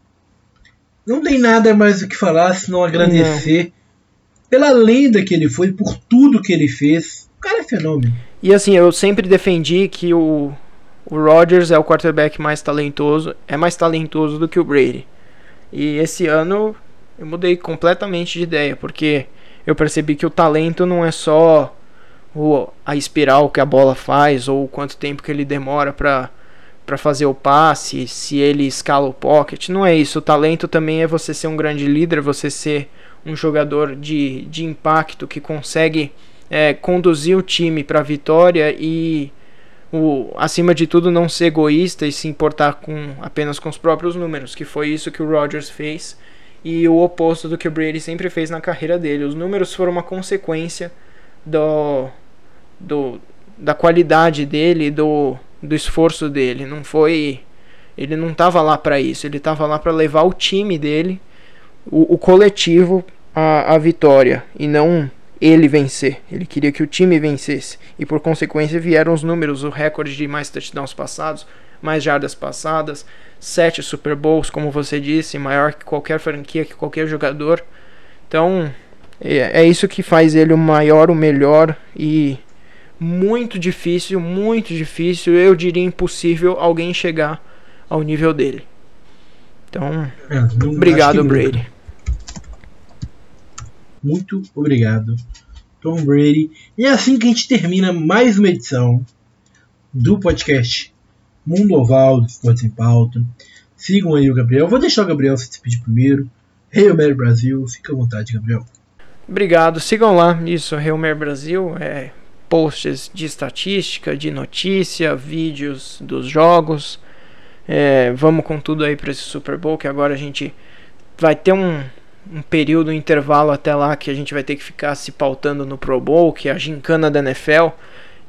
Não tem nada mais o que falar senão agradecer não. pela lenda que ele foi, por tudo que ele fez. O cara é fenômeno. E assim, eu sempre defendi que o, o Rodgers é o quarterback mais talentoso, é mais talentoso do que o Brady. E esse ano eu mudei completamente de ideia, porque eu percebi que o talento não é só o, a espiral que a bola faz ou quanto tempo que ele demora para para fazer o passe, se ele escala o pocket, não é isso. O talento também é você ser um grande líder, você ser um jogador de, de impacto que consegue é, conduzir o time para a vitória e o, acima de tudo não ser egoísta e se importar com apenas com os próprios números, que foi isso que o Rodgers fez e o oposto do que o Brady sempre fez na carreira dele. Os números foram uma consequência do, do da qualidade dele, do, do esforço dele. Não foi, ele não estava lá para isso. Ele estava lá para levar o time dele, o, o coletivo, à, à vitória e não ele vencer. Ele queria que o time vencesse e por consequência vieram os números, o recorde de mais touchdowns passados, mais jardas passadas, sete Super Bowls, como você disse, maior que qualquer franquia, que qualquer jogador. Então, é, é isso que faz ele o maior, o melhor e muito difícil, muito difícil, eu diria impossível alguém chegar ao nível dele. Então, é, obrigado, Brady. Muito obrigado, Tom Brady. E é assim que a gente termina mais uma edição do podcast Mundo Oval do Esportes em Pauta. Sigam aí o Gabriel. Vou deixar o Gabriel se despedir primeiro. Hail Mary Brasil, fica à vontade, Gabriel. Obrigado, sigam lá, isso, Hail Mary Brasil, é, posts de estatística, de notícia, vídeos dos jogos. É, vamos com tudo aí para esse Super Bowl, que agora a gente vai ter um, um período, um intervalo até lá que a gente vai ter que ficar se pautando no Pro Bowl, que é a gincana da NFL.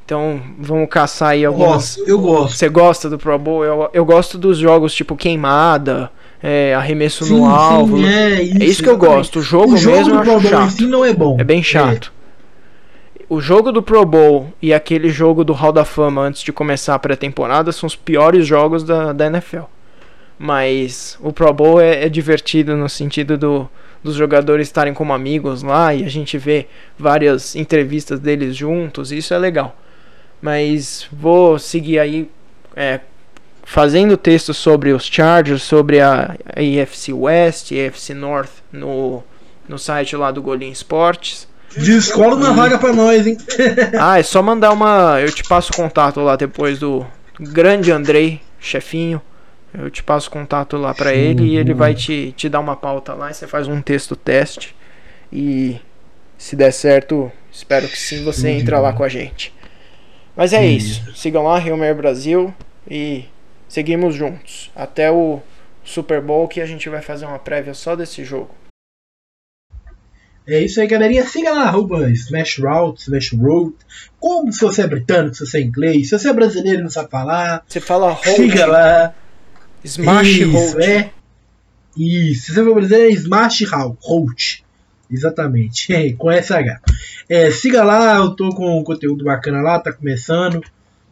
Então vamos caçar aí algumas. Eu gosto. Eu gosto. Você gosta do Pro Bowl? Eu, eu gosto dos jogos tipo queimada, é, arremesso sim, no alvo. Sim, é, isso, é isso que eu gosto. O jogo, o jogo mesmo do Pro Bowl chato. Não é bom. É bem chato. É. O jogo do Pro Bowl e aquele jogo do Hall da Fama antes de começar a pré-temporada são os piores jogos da, da NFL. Mas o Pro Bowl é, é divertido no sentido do, dos jogadores estarem como amigos lá e a gente vê várias entrevistas deles juntos, isso é legal. Mas vou seguir aí é, fazendo texto sobre os Chargers, sobre a, a EFC West, EFC North no, no site lá do Golim Esportes. Descola uma vaga pra nós, hein? ah, é só mandar uma. Eu te passo o contato lá depois do grande Andrei, chefinho. Eu te passo o contato lá para ele e ele vai te, te dar uma pauta lá. E você faz um texto teste. E se der certo, espero que sim, você entra lá com a gente. Mas é isso. Sigam lá, Rio Brasil. E seguimos juntos. Até o Super Bowl que a gente vai fazer uma prévia só desse jogo. É isso aí, galerinha. Siga lá, arroba Smash Route, Smash Road. Como se você é britânico, se você é inglês, se você é brasileiro e não sabe falar. Você fala Road. Siga lá. Smash isso. É. Isso. Se você for brasileiro, é Smash Road. Exatamente. É, com SH. É, siga lá, eu tô com um conteúdo bacana lá, tá começando.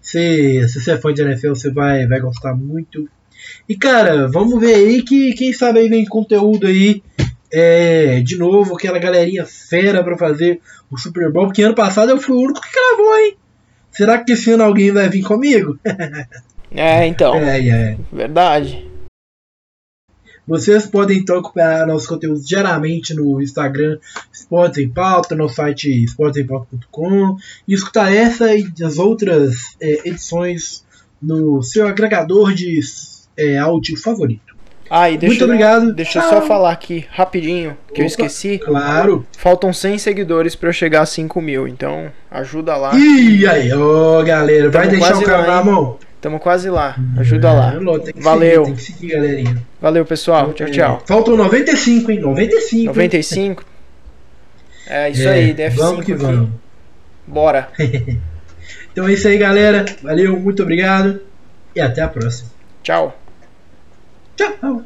Se, se você é fã de NFL, você vai, vai gostar muito. E cara, vamos ver aí que quem sabe aí vem conteúdo aí é, de novo, aquela galerinha fera para fazer o Super Bowl, porque ano passado eu fui o único que gravou, hein? Será que esse ano alguém vai vir comigo? é, então. É, é. Verdade. Vocês podem então acompanhar nossos conteúdos diariamente no Instagram Esportes em Pauta, no site esportesemPauta.com e escutar essa e as outras é, edições no seu agregador de é, áudio favorito. Ah, e deixa, Muito obrigado. Deixa eu só falar aqui rapidinho, que Opa, eu esqueci. Claro. Faltam 100 seguidores para eu chegar a 5 mil, então ajuda lá. Ih, aí, ô galera, vai deixar o canal na mão. Tamo quase lá, ajuda lá. É, Valeu. Seguir, tem que seguir, galerinha. Valeu, pessoal. Tchau, tchau. Faltam 95, hein? 95. 95? É isso é, aí, DF5 vamos que aqui. Vamos. Bora. então é isso aí, galera. Valeu, muito obrigado e até a próxima. Tchau. Ciao.